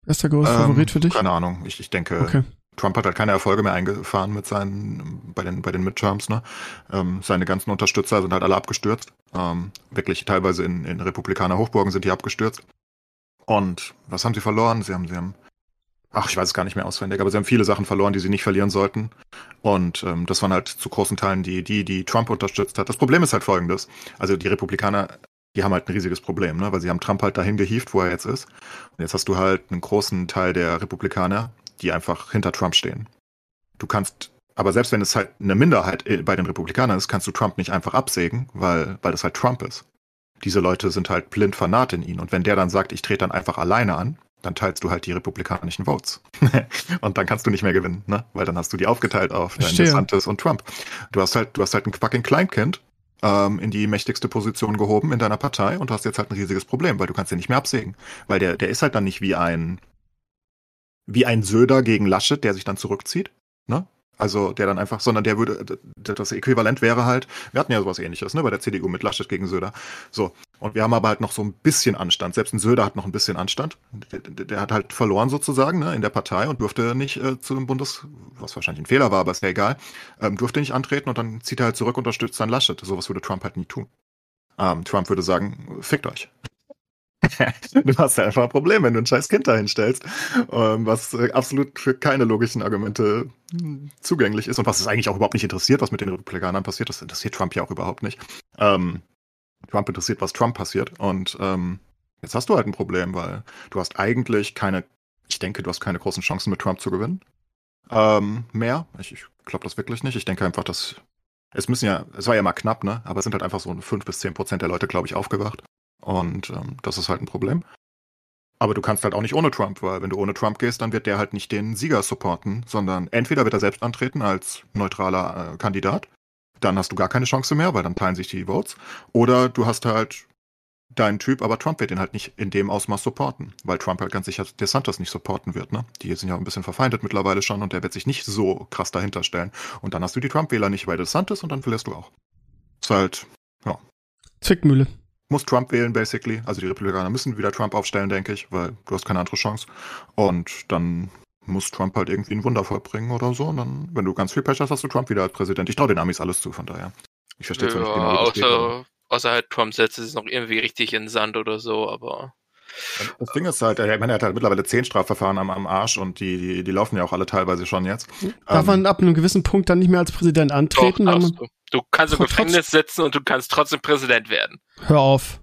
Wer ist der große ähm, Favorit für dich? Keine Ahnung. Ich, ich denke, okay. Trump hat halt keine Erfolge mehr eingefahren mit seinen, bei den, bei den Midterms, ne? Ähm, seine ganzen Unterstützer sind halt alle abgestürzt. Ähm, wirklich teilweise in, in Republikaner Hochburgen sind die abgestürzt. Und was haben sie verloren? Sie haben, sie haben, ach, ich weiß es gar nicht mehr auswendig, aber sie haben viele Sachen verloren, die sie nicht verlieren sollten. Und ähm, das waren halt zu großen Teilen die, die, die Trump unterstützt hat. Das Problem ist halt folgendes. Also die Republikaner die haben halt ein riesiges Problem, ne? weil sie haben Trump halt dahin gehievt, wo er jetzt ist. Und jetzt hast du halt einen großen Teil der Republikaner, die einfach hinter Trump stehen. Du kannst, aber selbst wenn es halt eine Minderheit bei den Republikanern ist, kannst du Trump nicht einfach absägen, weil, weil das halt Trump ist. Diese Leute sind halt blind fanat in ihn. Und wenn der dann sagt, ich trete dann einfach alleine an, dann teilst du halt die republikanischen Votes. und dann kannst du nicht mehr gewinnen, ne? Weil dann hast du die aufgeteilt auf DeSantis und Trump. Du hast halt, du hast halt ein fucking Kleinkind, ähm, in die mächtigste Position gehoben in deiner Partei und hast jetzt halt ein riesiges Problem, weil du kannst den nicht mehr absägen. Weil der, der ist halt dann nicht wie ein, wie ein Söder gegen Laschet, der sich dann zurückzieht, ne? Also der dann einfach, sondern der würde, das Äquivalent wäre halt, wir hatten ja sowas ähnliches, ne, bei der CDU mit Laschet gegen Söder. So. Und wir haben aber halt noch so ein bisschen Anstand. Selbst ein Söder hat noch ein bisschen Anstand. Der, der, hat halt verloren sozusagen, ne, in der Partei und durfte nicht äh, zum Bundes, was wahrscheinlich ein Fehler war, aber ist ja egal, ähm, durfte nicht antreten und dann zieht er halt zurück, unterstützt dann Laschet. Sowas würde Trump halt nie tun. Ähm, Trump würde sagen, fickt euch. du hast ja einfach ein Problem, wenn du ein scheiß Kind dahinstellst, ähm, was äh, absolut für keine logischen Argumente hm, zugänglich ist und was es eigentlich auch überhaupt nicht interessiert, was mit den Republikanern passiert. Das interessiert Trump ja auch überhaupt nicht. Ähm, Trump interessiert, was Trump passiert. Und ähm, jetzt hast du halt ein Problem, weil du hast eigentlich keine, ich denke, du hast keine großen Chancen mit Trump zu gewinnen. Ähm, mehr. Ich, ich glaube das wirklich nicht. Ich denke einfach, dass es müssen ja, es war ja mal knapp, ne? Aber es sind halt einfach so fünf bis zehn Prozent der Leute, glaube ich, aufgewacht. Und ähm, das ist halt ein Problem. Aber du kannst halt auch nicht ohne Trump, weil wenn du ohne Trump gehst, dann wird der halt nicht den Sieger supporten, sondern entweder wird er selbst antreten als neutraler äh, Kandidat, dann hast du gar keine Chance mehr, weil dann teilen sich die Votes, oder du hast halt deinen Typ, aber Trump wird den halt nicht in dem Ausmaß supporten, weil Trump halt ganz sicher DeSantis nicht supporten wird, ne? Die sind ja ein bisschen verfeindet mittlerweile schon und der wird sich nicht so krass dahinter stellen. Und dann hast du die Trump-Wähler nicht bei DeSantis und dann verlierst du auch. Ist halt, ja. Zwickmühle muss Trump wählen, basically. Also die Republikaner müssen wieder Trump aufstellen, denke ich, weil du hast keine andere Chance. Und dann muss Trump halt irgendwie ein Wunder vollbringen oder so. Und dann, wenn du ganz viel Pech hast, hast du Trump wieder als Präsident. Ich traue den Amis alles zu, von daher. Ich verstehe ja, nicht genau, außer, steht, außer halt Trump setzt es noch irgendwie richtig in Sand oder so, aber. Das Ding ist halt, ich meine, er hat halt mittlerweile zehn Strafverfahren am, am Arsch und die, die, die laufen ja auch alle teilweise schon jetzt. Darf ähm, man ab einem gewissen Punkt dann nicht mehr als Präsident antreten? Doch, du. du kannst im Gefängnis sitzen und du kannst trotzdem Präsident werden. Hör auf.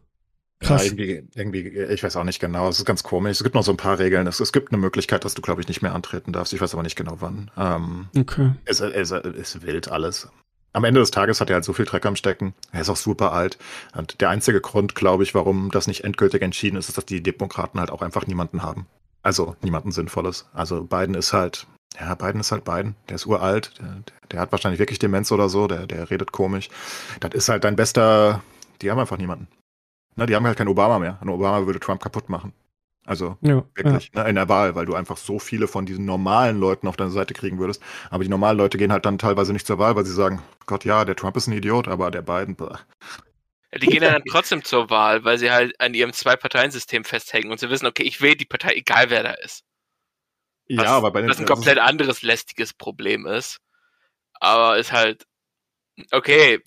Krass. Ja, irgendwie, irgendwie, ich weiß auch nicht genau. Es ist ganz komisch. Es gibt noch so ein paar Regeln. Es, es gibt eine Möglichkeit, dass du, glaube ich, nicht mehr antreten darfst. Ich weiß aber nicht genau wann. Ähm, okay. Es, es, es ist wild alles. Am Ende des Tages hat er halt so viel Dreck am Stecken. Er ist auch super alt. Und der einzige Grund, glaube ich, warum das nicht endgültig entschieden ist, ist, dass die Demokraten halt auch einfach niemanden haben. Also niemanden Sinnvolles. Also Biden ist halt, ja, Biden ist halt Biden. Der ist uralt. Der, der hat wahrscheinlich wirklich Demenz oder so. Der, der redet komisch. Das ist halt dein bester. Die haben einfach niemanden. Na, die haben halt keinen Obama mehr. Ein Obama würde Trump kaputt machen. Also ja, wirklich ja. Ne, in der Wahl, weil du einfach so viele von diesen normalen Leuten auf deine Seite kriegen würdest. Aber die normalen Leute gehen halt dann teilweise nicht zur Wahl, weil sie sagen, Gott ja, der Trump ist ein Idiot, aber der Biden. Ja, die gehen dann trotzdem zur Wahl, weil sie halt an ihrem Zwei-Parteien-System festhängen und sie wissen, okay, ich wähle die Partei, egal wer da ist. Was, ja, aber bei den, das ein komplett anderes lästiges Problem ist. Aber ist halt, okay,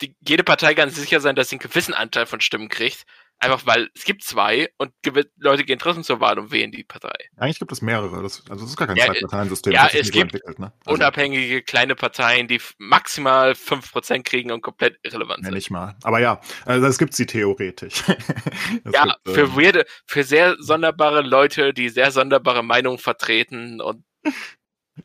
die, jede Partei kann sicher sein, dass sie einen gewissen Anteil von Stimmen kriegt. Einfach weil es gibt zwei und Leute gehen trotzdem zur Wahl und wählen die Partei. Eigentlich gibt es mehrere. Das, also es ist gar kein ja, Zwei-Parteien-System. Ja, es gibt ne? also, unabhängige kleine Parteien, die maximal 5% kriegen und komplett irrelevant sind. Ja, nicht mal. Aber ja, also es gibt sie theoretisch. ja, gibt, für ähm, weirde, für sehr sonderbare Leute, die sehr sonderbare Meinungen vertreten und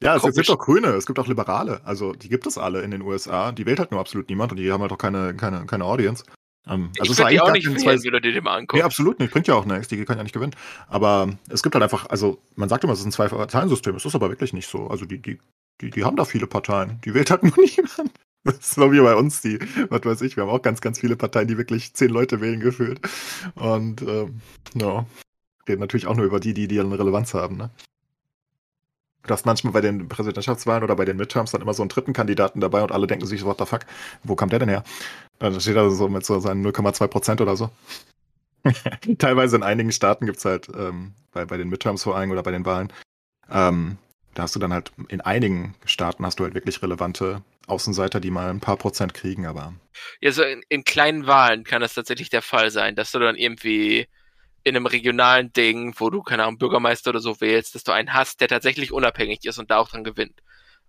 ja, es, gibt auch Grüne, es gibt auch Liberale. Also die gibt es alle in den USA. Die wählt halt nur absolut niemand und die haben halt auch keine, keine, keine Audience. Ähm, also ich würde die auch nicht wenn du dir mal anguckst. Nee, absolut nicht. Bringt ja auch nichts. Die können ja nicht gewinnen. Aber es gibt halt einfach, also man sagt immer, es ist ein Zwei-Parteien-System. Es ist aber wirklich nicht so. Also die, die, die, die haben da viele Parteien. Die wählt halt nur niemand. Das ist so wie bei uns, die, was weiß ich, wir haben auch ganz, ganz viele Parteien, die wirklich zehn Leute wählen gefühlt. Und ähm, ja, reden natürlich auch nur über die, die, die eine Relevanz haben, ne? Du hast manchmal bei den Präsidentschaftswahlen oder bei den Midterms dann immer so einen dritten Kandidaten dabei und alle denken sich, what the fuck, wo kommt der denn her? Dann steht er so mit so seinen 0,2 Prozent oder so. Teilweise in einigen Staaten gibt's halt, ähm, bei, bei den Midterms vor allem oder bei den Wahlen, ähm, da hast du dann halt, in einigen Staaten hast du halt wirklich relevante Außenseiter, die mal ein paar Prozent kriegen, aber. Ja, so in, in kleinen Wahlen kann das tatsächlich der Fall sein, dass du dann irgendwie in einem regionalen Ding, wo du, keine Ahnung, Bürgermeister oder so wählst, dass du einen hast, der tatsächlich unabhängig ist und da auch dran gewinnt.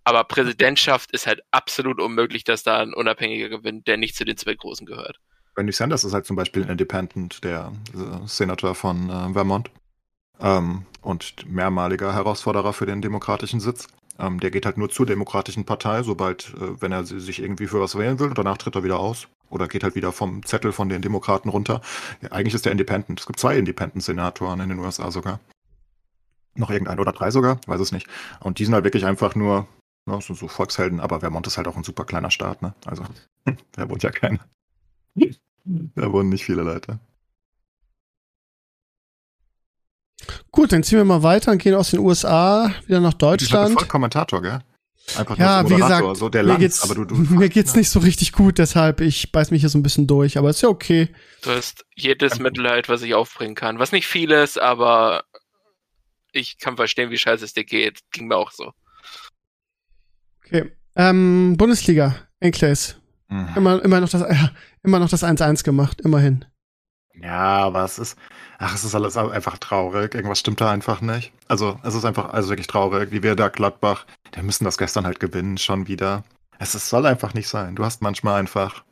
Aber Präsidentschaft ist halt absolut unmöglich, dass da ein Unabhängiger gewinnt, der nicht zu den zwei Großen gehört. Bernie Sanders ist halt zum Beispiel ein Independent, der äh, Senator von äh, Vermont ähm, und mehrmaliger Herausforderer für den demokratischen Sitz. Ähm, der geht halt nur zur demokratischen Partei, sobald, äh, wenn er sich irgendwie für was wählen will, und danach tritt er wieder aus oder geht halt wieder vom Zettel von den Demokraten runter. Ja, eigentlich ist der Independent. Es gibt zwei Independent-Senatoren in den USA sogar. Noch irgendein oder drei sogar, weiß es nicht. Und die sind halt wirklich einfach nur ja, so, so Volkshelden, aber Vermont ist halt auch ein super kleiner Staat, ne? Also, da wohnt ja keiner. Da wohnen nicht viele Leute. Gut, dann ziehen wir mal weiter und gehen aus den USA wieder nach Deutschland. Voll Kommentator, gell? Einfach ja, wie gesagt, so der mir Lanz, geht's, aber du, du mir geht's ja. nicht so richtig gut, deshalb ich beiß mich hier so ein bisschen durch, aber ist ja okay. Du hast jedes Mitleid, was ich aufbringen kann, was nicht viel ist, aber ich kann verstehen, wie scheiße es dir geht. Ging mir auch so. Okay, ähm, Bundesliga, Enclays. Mhm. Immer, immer noch das, äh, immer noch das 1-1 gemacht, immerhin. Ja, aber es ist, ach, es ist alles einfach traurig. Irgendwas stimmt da einfach nicht. Also, es ist einfach, also wirklich traurig, wie wir da Gladbach, der müssen das gestern halt gewinnen, schon wieder. Es, es soll einfach nicht sein. Du hast manchmal einfach,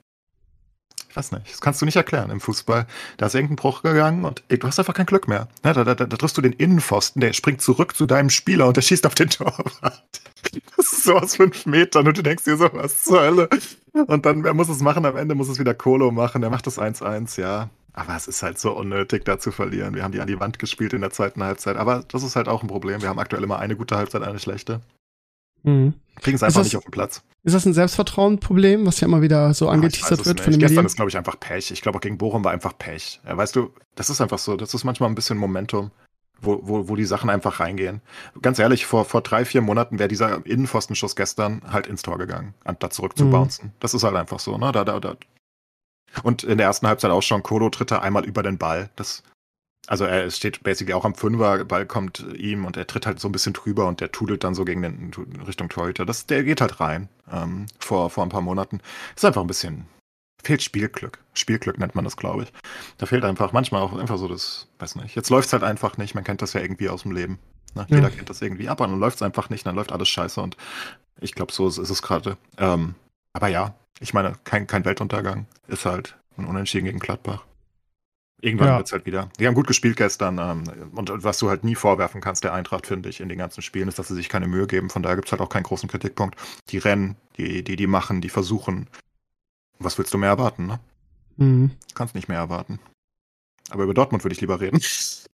ich weiß nicht, das kannst du nicht erklären im Fußball. Da ist irgendein Bruch gegangen und du hast einfach kein Glück mehr. Ja, da, da, da, da triffst du den Innenpfosten, der springt zurück zu deinem Spieler und der schießt auf den Torwart. Das ist so aus fünf Metern und du denkst dir so, was zur Hölle? Und dann, wer muss es machen? Am Ende muss es wieder Kolo machen. Der macht das 1-1, ja. Aber es ist halt so unnötig, da zu verlieren. Wir haben die an die Wand gespielt in der zweiten Halbzeit. Aber das ist halt auch ein Problem. Wir haben aktuell immer eine gute Halbzeit, eine schlechte. Mhm. Kriegen es einfach das, nicht auf den Platz. Ist das ein Selbstvertrauensproblem, was ja immer wieder so angeteasert wird von den Gestern ist, glaube ich, einfach Pech. Ich glaube, auch gegen Bochum war einfach Pech. Ja, weißt du, das ist einfach so. Das ist manchmal ein bisschen Momentum, wo, wo, wo die Sachen einfach reingehen. Ganz ehrlich, vor, vor drei, vier Monaten wäre dieser Innenpfostenschuss gestern halt ins Tor gegangen, anstatt zurück zu mhm. bouncen. Das ist halt einfach so. Ne? Da, da, da, und in der ersten Halbzeit auch schon Kolo tritt er einmal über den Ball. Das, also er steht basically auch am Fünfer, Ball kommt ihm und er tritt halt so ein bisschen drüber und der tudelt dann so gegen den Richtung Torhüter. Das, der geht halt rein ähm, vor, vor ein paar Monaten. Ist einfach ein bisschen, fehlt Spielglück. Spielglück nennt man das, glaube ich. Da fehlt einfach manchmal auch einfach so das, weiß nicht. Jetzt läuft es halt einfach nicht. Man kennt das ja irgendwie aus dem Leben. Ne? Ja. Jeder kennt das irgendwie ab und dann läuft es einfach nicht, dann läuft alles scheiße und ich glaube, so ist, ist es gerade. Ähm, aber ja, ich meine, kein, kein Weltuntergang. Ist halt ein Unentschieden gegen Gladbach. Irgendwann ja. es halt wieder. Die haben gut gespielt gestern. Ähm, und was du halt nie vorwerfen kannst, der Eintracht, finde ich, in den ganzen Spielen, ist, dass sie sich keine Mühe geben. Von daher gibt es halt auch keinen großen Kritikpunkt. Die rennen, die, die, die machen, die versuchen. Was willst du mehr erwarten, ne? Mhm. Kannst nicht mehr erwarten. Aber über Dortmund würde ich lieber reden. Was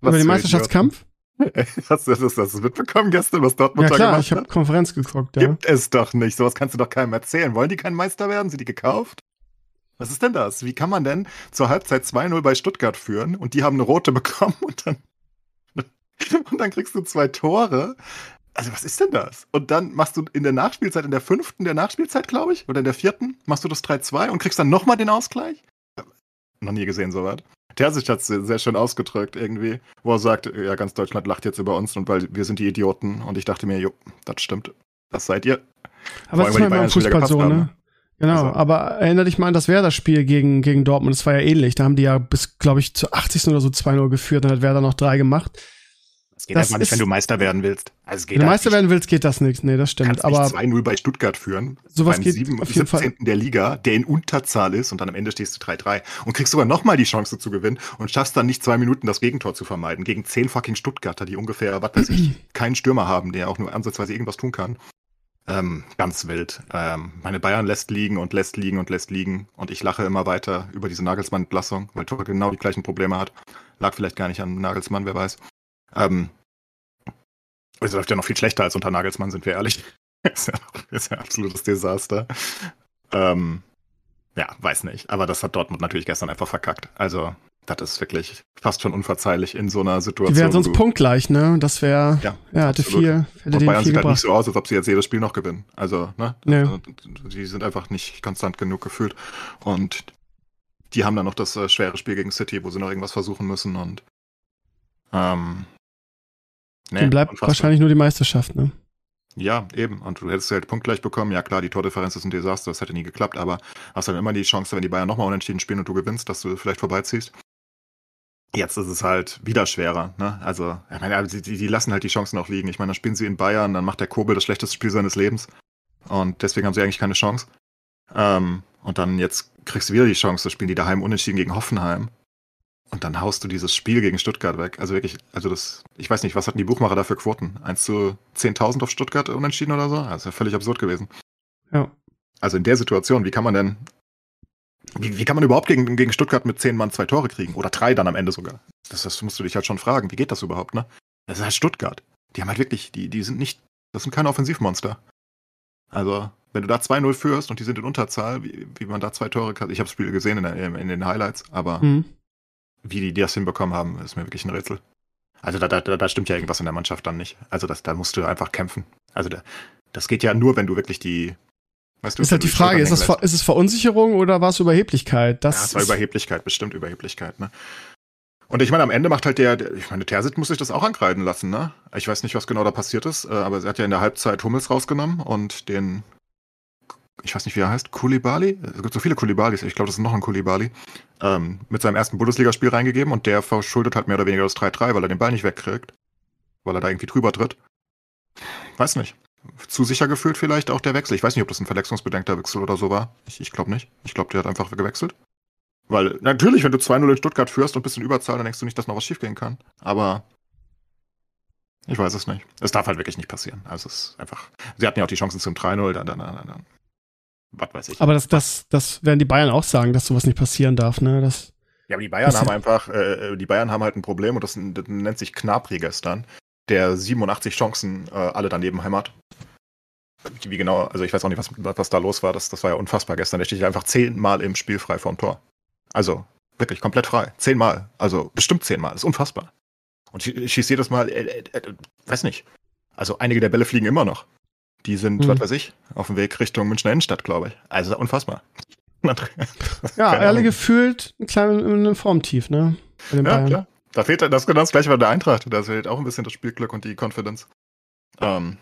über den Meisterschaftskampf? Hast du das, das mitbekommen gestern, was Dortmund ja, klar, ich habe Konferenz geguckt. Ja. Gibt es doch nicht. Sowas kannst du doch keinem erzählen. Wollen die kein Meister werden? Sind die gekauft? Was ist denn das? Wie kann man denn zur Halbzeit 2-0 bei Stuttgart führen und die haben eine rote bekommen und dann, und dann kriegst du zwei Tore? Also was ist denn das? Und dann machst du in der Nachspielzeit, in der fünften der Nachspielzeit, glaube ich, oder in der vierten, machst du das 3-2 und kriegst dann nochmal den Ausgleich? Noch nie gesehen, sowas. Terzic hat es sehr schön ausgedrückt irgendwie, wo er sagt, ja, ganz Deutschland lacht jetzt über uns und weil wir sind die Idioten. Und ich dachte mir, jo, das stimmt. Das seid ihr. Aber das ist beim Fußball so, ne? Genau, also. aber erinnere dich mal an das Werder-Spiel gegen, gegen Dortmund. Das war ja ähnlich. Da haben die ja bis, glaube ich, zu 80. oder so 2-0 geführt. Dann hat Werder noch drei gemacht. Das geht das einfach nicht, wenn du Meister werden willst. Also wenn du Meister nicht. werden willst, geht das nicht. Nee, das stimmt. aber 2-0 bei Stuttgart führen. Sowas beim geht 7, auf jeden 17. Fall. der Liga, der in Unterzahl ist und dann am Ende stehst du 3-3 und kriegst sogar nochmal die Chance zu gewinnen und schaffst dann nicht zwei Minuten das Gegentor zu vermeiden. Gegen zehn fucking Stuttgarter, die ungefähr, was weiß ich, keinen Stürmer haben, der auch nur ansatzweise irgendwas tun kann. Ähm, ganz wild. Ähm, meine Bayern lässt liegen und lässt liegen und lässt liegen. Und ich lache immer weiter über diese Nagelsmann-Entlassung, weil Tor genau die gleichen Probleme hat. Lag vielleicht gar nicht an Nagelsmann, wer weiß. Ähm, es läuft ja noch viel schlechter als unter Nagelsmann, sind wir ehrlich. ist, ja, ist ja ein absolutes Desaster. Ähm, ja, weiß nicht. Aber das hat Dortmund natürlich gestern einfach verkackt. Also, das ist wirklich fast schon unverzeihlich in so einer Situation. Die wären sonst punktgleich, ne? Das wäre, ja, ja hätte vier, hätte Und Bayern sieht halt nicht so aus, als ob sie jetzt jedes Spiel noch gewinnen. Also, ne? Nee. Also, die sind einfach nicht konstant genug gefühlt. Und die haben dann noch das äh, schwere Spiel gegen City, wo sie noch irgendwas versuchen müssen und ähm, Nee, Dann bleibt unfassbar. wahrscheinlich nur die Meisterschaft, ne? Ja, eben. Und du hättest halt punktgleich bekommen. Ja, klar, die Tordifferenz ist ein Desaster, das hätte nie geklappt, aber hast dann immer die Chance, wenn die Bayern nochmal unentschieden spielen und du gewinnst, dass du vielleicht vorbeiziehst. Jetzt ist es halt wieder schwerer. Ne? Also, ich meine, die, die lassen halt die Chancen auch liegen. Ich meine, dann spielen sie in Bayern, dann macht der Kobel das schlechteste Spiel seines Lebens. Und deswegen haben sie eigentlich keine Chance. Ähm, und dann jetzt kriegst du wieder die Chance, das spielen die daheim unentschieden gegen Hoffenheim. Und dann haust du dieses Spiel gegen Stuttgart weg. Also wirklich, also das, ich weiß nicht, was hatten die Buchmacher dafür Quoten? 1 zu 10.000 auf Stuttgart unentschieden oder so? Das ist ja völlig absurd gewesen. Ja. Also in der Situation, wie kann man denn, wie, wie kann man überhaupt gegen, gegen Stuttgart mit 10 Mann zwei Tore kriegen? Oder drei dann am Ende sogar? Das, das musst du dich halt schon fragen. Wie geht das überhaupt, ne? Das ist halt Stuttgart. Die haben halt wirklich, die, die sind nicht, das sind keine Offensivmonster. Also, wenn du da 2-0 führst und die sind in Unterzahl, wie, wie man da zwei Tore kann. Ich habe das Spiel gesehen in, der, in den Highlights, aber Mhm. Wie die das hinbekommen haben, ist mir wirklich ein Rätsel. Also da, da, da stimmt ja irgendwas in der Mannschaft dann nicht. Also das, da musst du einfach kämpfen. Also da, das geht ja nur, wenn du wirklich die. Weißt du, Ist halt die Frage, ist es, Ver ist es Verunsicherung oder war es Überheblichkeit? Das Ja, es war Überheblichkeit, bestimmt Überheblichkeit, ne? Und ich meine, am Ende macht halt der, der ich meine, Terzic muss sich das auch ankreiden lassen, ne? Ich weiß nicht, was genau da passiert ist, äh, aber er hat ja in der Halbzeit Hummels rausgenommen und den, ich weiß nicht, wie er heißt, Kulibali? Es gibt so viele Kulibalis, ich glaube, das ist noch ein Kulibali, ähm, mit seinem ersten Bundesligaspiel reingegeben und der verschuldet halt mehr oder weniger das 3-3, weil er den Ball nicht wegkriegt. Weil er da irgendwie drüber tritt. Weiß nicht. Zu sicher gefühlt vielleicht auch der Wechsel. Ich weiß nicht, ob das ein verletzungsbedingter Wechsel oder so war. Ich, ich glaube nicht. Ich glaube, der hat einfach gewechselt. Weil natürlich, wenn du 2-0 in Stuttgart führst und bist in Überzahl, dann denkst du nicht, dass noch was schiefgehen kann. Aber ich weiß es nicht. Es darf halt wirklich nicht passieren. Also es ist einfach. Sie hatten ja auch die Chancen zum 3-0, dann, dann, dann, dann. Was weiß ich. aber das, das, das werden die Bayern auch sagen, dass sowas nicht passieren darf, ne? Das, Ja, aber die Bayern haben einfach, äh, die Bayern haben halt ein Problem und das, das nennt sich Knapri gestern, der 87 Chancen äh, alle daneben hämmert. Wie genau, also ich weiß auch nicht, was, was da los war, das, das war ja unfassbar gestern. Der steht einfach zehnmal im Spiel frei vorm Tor. Also wirklich komplett frei. Zehnmal. Also bestimmt zehnmal. Das ist unfassbar. Und ich, ich schieße jedes Mal, äh, äh, äh, weiß nicht. Also einige der Bälle fliegen immer noch. Die sind, Hm. was weiß ich, auf dem Weg Richtung Münchner Innenstadt, glaube ich. Also unfassbar. ja, alle gefühlt ein kleines Formtief, ne? Ja, klar. Da fehlt das ist genau das gleiche bei der Eintracht. Da fehlt auch ein bisschen das Spielglück und die Confidence. Ähm,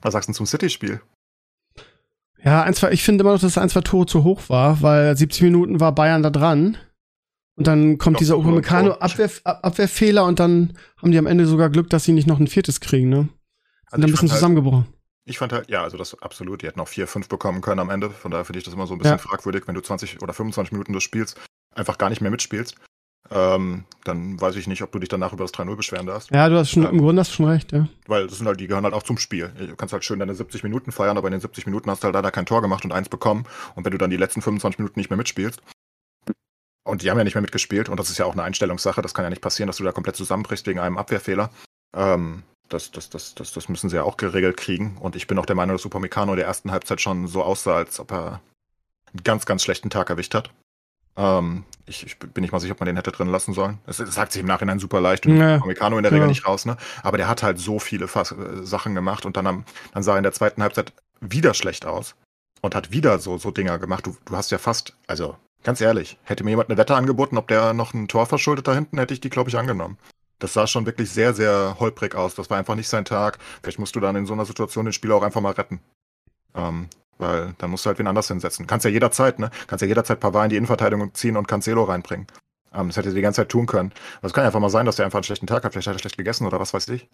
was sagst du zum City-Spiel? Ja, ein, zwei, ich finde immer noch, dass ein, zwei Tore zu hoch war, weil 70 Minuten war Bayern da dran. Und dann kommt Doch, dieser nur ein Upamecano Tor. Abwehr, Ab- Abwehrfehler und dann haben die am Ende sogar Glück, dass sie nicht noch ein viertes kriegen, ne? Und dann ein bisschen halt, zusammengebrochen. Ich fand halt, ja, also das absolut. Die hätten auch 4, 5 bekommen können am Ende. Von daher finde ich das immer so ein bisschen Ja. fragwürdig, wenn du 20 oder 25 Minuten des Spiels einfach gar nicht mehr mitspielst. Ähm, dann weiß ich nicht, ob du dich danach über das 3-0 beschweren darfst. Ja, du hast schon, Ja. im Grunde hast du schon recht, ja. Weil das sind halt, die gehören halt auch zum Spiel. Du kannst halt schön deine 70 Minuten feiern, aber in den 70 Minuten hast du halt leider kein Tor gemacht und eins bekommen. Und wenn du dann die letzten 25 Minuten nicht mehr mitspielst, und die haben ja nicht mehr mitgespielt, und das ist ja auch eine Einstellungssache, das kann ja nicht passieren, dass du da komplett zusammenbrichst wegen einem Abwehrfehler. Ähm, das, das, das, das, das müssen sie ja auch geregelt kriegen. Und ich bin auch der Meinung, dass Upamecano der ersten Halbzeit schon so aussah, als ob er einen ganz, ganz schlechten Tag erwischt hat. Ähm, ich, ich bin nicht mal sicher, ob man den hätte drin lassen sollen. Es, es sagt sich im Nachhinein super leicht und Ja. Upamecano in der Regel Ja. nicht raus, ne? Aber der hat halt so viele Fass, äh, Sachen gemacht und dann, am, dann sah er in der zweiten Halbzeit wieder schlecht aus und hat wieder so, so Dinger gemacht. Du, du hast ja fast, also ganz ehrlich, hätte mir jemand eine Wette angeboten, ob der noch ein Tor verschuldet da hinten, hätte ich die, glaube ich, angenommen. Das sah schon wirklich sehr, sehr holprig aus. Das war einfach nicht sein Tag. Vielleicht musst du dann in so einer Situation den Spieler auch einfach mal retten. Ähm, weil dann musst du halt wen anders hinsetzen. Kannst ja jederzeit, ne? Kannst ja jederzeit Pavard in die Innenverteidigung ziehen und Cancelo reinbringen. Ähm, das hätte er die ganze Zeit tun können. Aber es kann ja einfach mal sein, dass der einfach einen schlechten Tag hat. Vielleicht hat er schlecht gegessen oder was weiß ich.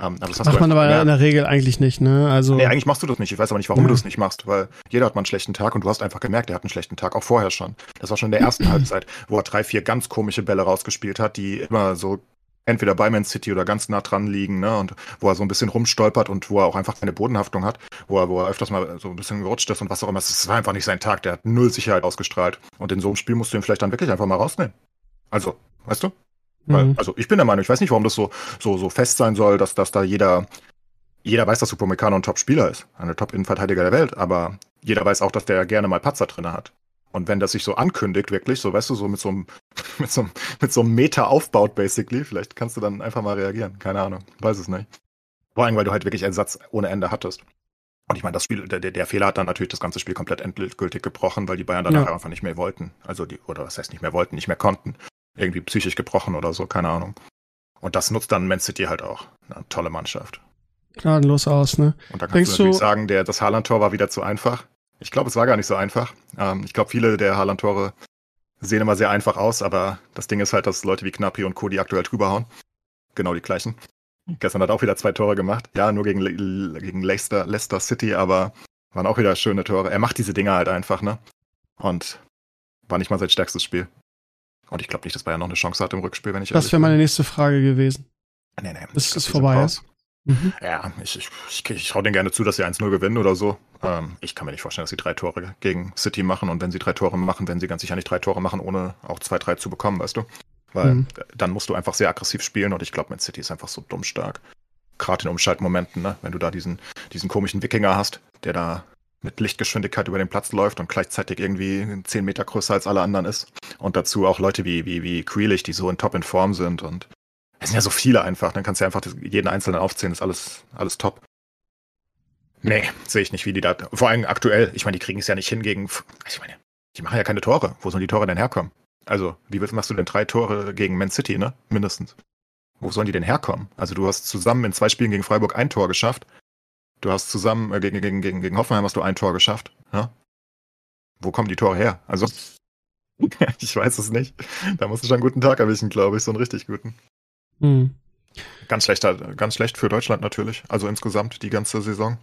Ähm, das Macht man aber in der Regel eigentlich nicht, ne? Also, Nee, eigentlich machst du das nicht. Ich weiß aber nicht, warum Ja. du es nicht machst, weil jeder hat mal einen schlechten Tag und du hast einfach gemerkt, er hat einen schlechten Tag, auch vorher schon. Das war schon in der ersten Halbzeit, wo er drei, vier ganz komische Bälle rausgespielt hat, die immer so entweder bei Man City oder ganz nah dran liegen, ne, und wo er so ein bisschen rumstolpert und wo er auch einfach keine Bodenhaftung hat, wo er, wo er öfters mal so ein bisschen gerutscht ist und was auch immer. Es war einfach nicht sein Tag, der hat null Sicherheit ausgestrahlt. Und in so einem Spiel musst du ihn vielleicht dann wirklich einfach mal rausnehmen. Also, weißt du? Weil, Mhm. also ich bin der Meinung, ich weiß nicht, warum das so, so, so fest sein soll, dass, dass da jeder, jeder weiß, dass Upamecano ein Top-Spieler ist, eine Top-Innenverteidiger der Welt, aber jeder weiß auch, dass der gerne mal Patzer drin hat. Und wenn das sich so ankündigt, wirklich, so weißt du, so mit so einem, mit so einem, mit so einem Meter aufbaut, basically, vielleicht kannst du dann einfach mal reagieren. Keine Ahnung, weiß es nicht. Vor allem, weil du halt wirklich Ersatz ohne Ende hattest. Und ich meine, das Spiel, der, der der Fehler hat dann natürlich das ganze Spiel komplett endgültig gebrochen, weil die Bayern danach Ja. einfach nicht mehr wollten. Also die, oder was heißt nicht mehr wollten, nicht mehr konnten. Irgendwie psychisch gebrochen oder so, keine Ahnung. Und das nutzt dann Man City halt auch. Eine tolle Mannschaft. gnadenlos aus, ne? Und da kannst Denkst du natürlich du- sagen, der, das Haaland-Tor war wieder zu einfach. Ich glaube, es war gar nicht so einfach. Ähm, ich glaube, viele der Haaland-Tore sehen immer sehr einfach aus, aber das Ding ist halt, dass Leute wie Knappi und Cody aktuell drüber hauen. Genau die gleichen. Gestern hat er auch wieder zwei Tore gemacht. Ja, nur gegen, Le gegen Leicester, Leicester City, aber Waren auch wieder schöne Tore. Er macht diese Dinger halt einfach, ne? Und war nicht mal sein stärkstes Spiel. Und ich glaube nicht, dass Bayern noch eine Chance hat im Rückspiel, wenn ich Das wäre meine nächste Frage gewesen. Nee, nee. Das ist die vorbei, raus. Mhm. Ja, ich, ich, ich, ich traue denen gerne zu, dass sie 1-0 gewinnen oder so. Ähm, ich kann mir nicht vorstellen, dass sie drei Tore gegen City machen. Und wenn sie drei Tore machen, werden sie ganz sicher nicht drei Tore machen, ohne auch zwei, drei zu bekommen, weißt du? Weil Mhm. dann musst du einfach sehr aggressiv spielen und ich glaube, Man City ist einfach so dumm stark. Gerade in Umschaltmomenten, ne? Wenn du da diesen, diesen komischen Wikinger hast, der da mit Lichtgeschwindigkeit über den Platz läuft und gleichzeitig irgendwie 10 Meter größer als alle anderen ist. Und dazu auch Leute wie, wie, wie Grealish, die so in top in Form sind und es sind ja so viele einfach, dann kannst du einfach jeden einzelnen aufzählen, ist alles, alles top. Nee, sehe ich nicht, wie die da. Vor allem aktuell, ich meine, die kriegen es ja nicht hin gegen. Ich meine, die machen ja keine Tore. Wo sollen die Tore denn herkommen? Also, wie willst- machst du denn drei Tore gegen Man City, ne? Mindestens. Wo sollen die denn herkommen? Also, du hast zusammen in zwei Spielen gegen Freiburg ein Tor geschafft. Du hast zusammen äh, gegen, gegen, gegen, gegen Hoffenheim hast du ein Tor geschafft. Ja? Wo kommen die Tore her? Also, ich weiß es nicht. Da musst du schon einen guten Tag erwischen, glaube ich, so einen richtig guten. Mhm. Ganz schlechter, ganz schlecht für Deutschland natürlich. Also insgesamt die ganze Saison.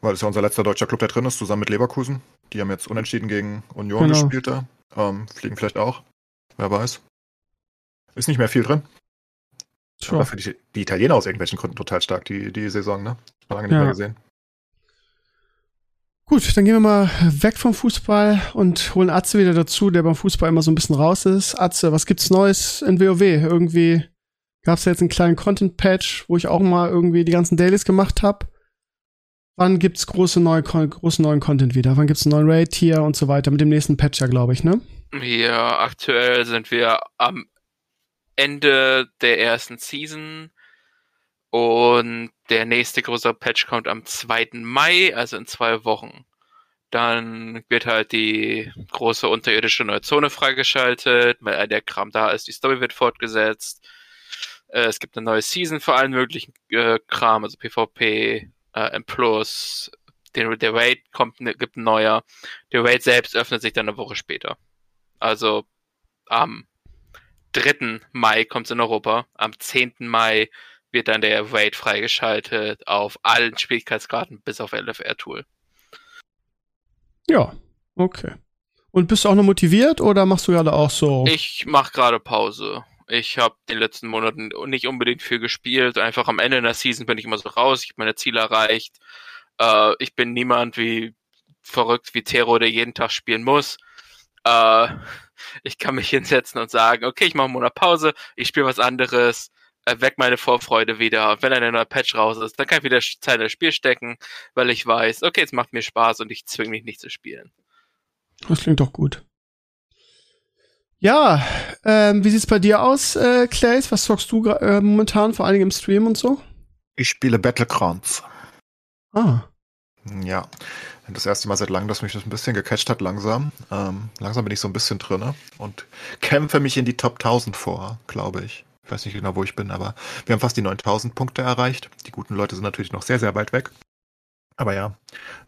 Weil es ja unser letzter deutscher Club, der drin ist, zusammen mit Leverkusen. Die haben jetzt unentschieden gegen Union Genau. gespielt da. Ähm, fliegen vielleicht auch. Wer weiß. Ist nicht mehr viel drin. Sure. Aber für die, die Italiener aus irgendwelchen Gründen total stark, die, die Saison, ne? Lange nicht Ja. mehr gesehen. Gut, dann gehen wir mal weg vom Fußball und holen Atze wieder dazu, der beim Fußball immer so ein bisschen raus ist. Atze, was gibt's Neues in WoW? Irgendwie gab's da jetzt einen kleinen Content-Patch, wo ich auch mal irgendwie die ganzen Dailies gemacht habe. Wann gibt's große neue, großen neuen Content wieder? Wann gibt's einen neuen Raid hier und so weiter? Mit dem nächsten Patch ja, glaube ich, ne? Ja, aktuell sind wir am Ende der ersten Season und der nächste größere Patch kommt am 2. Mai, also in zwei Wochen. Dann wird halt die große unterirdische neue Zone freigeschaltet, weil all der Kram da ist, die Story wird fortgesetzt. Äh, es gibt eine neue Season für allen möglichen äh, Kram, also PvP, äh, M+, den, der Raid kommt, ne, gibt ein neuer. Der Raid selbst öffnet sich dann eine Woche später. Also am 3. Mai kommt es in Europa. Am 10. Mai wird dann der Raid freigeschaltet auf allen Schwierigkeitsgraden bis auf LFR-Tool. Ja, okay. Und bist du auch noch motiviert oder machst du gerade auch so? Ich mache gerade Pause. Ich habe den letzten Monaten nicht unbedingt viel gespielt. Einfach am Ende der Season bin ich immer so raus. Ich habe meine Ziele erreicht. Äh, ich bin niemand wie verrückt wie Tero, der jeden Tag spielen muss. Äh, ich kann mich hinsetzen und sagen, okay, ich mache einen Monat Pause, ich spiele was anderes, äh, weg meine Vorfreude wieder. Und wenn ein neuer Patch raus ist, dann kann ich wieder Zeit in das Spiel stecken, weil ich weiß, okay, es macht mir Spaß und ich zwinge mich nicht zu spielen. Das klingt doch gut. Ja, ähm, wie sieht's bei dir aus, äh, Clays? Was zockst du äh, momentan, vor allen Dingen im Stream und so? Ich spiele Battlegrounds. Ah, Ja, das erste Mal seit langem, dass mich das ein bisschen gecatcht hat, langsam. Ähm, langsam bin ich so ein bisschen drinne und kämpfe mich in die Top 1000 vor, glaube ich. Ich weiß nicht genau, wo ich bin, aber wir haben fast die 9000 Punkte erreicht. Die guten Leute sind natürlich noch sehr, sehr weit weg. Aber ja,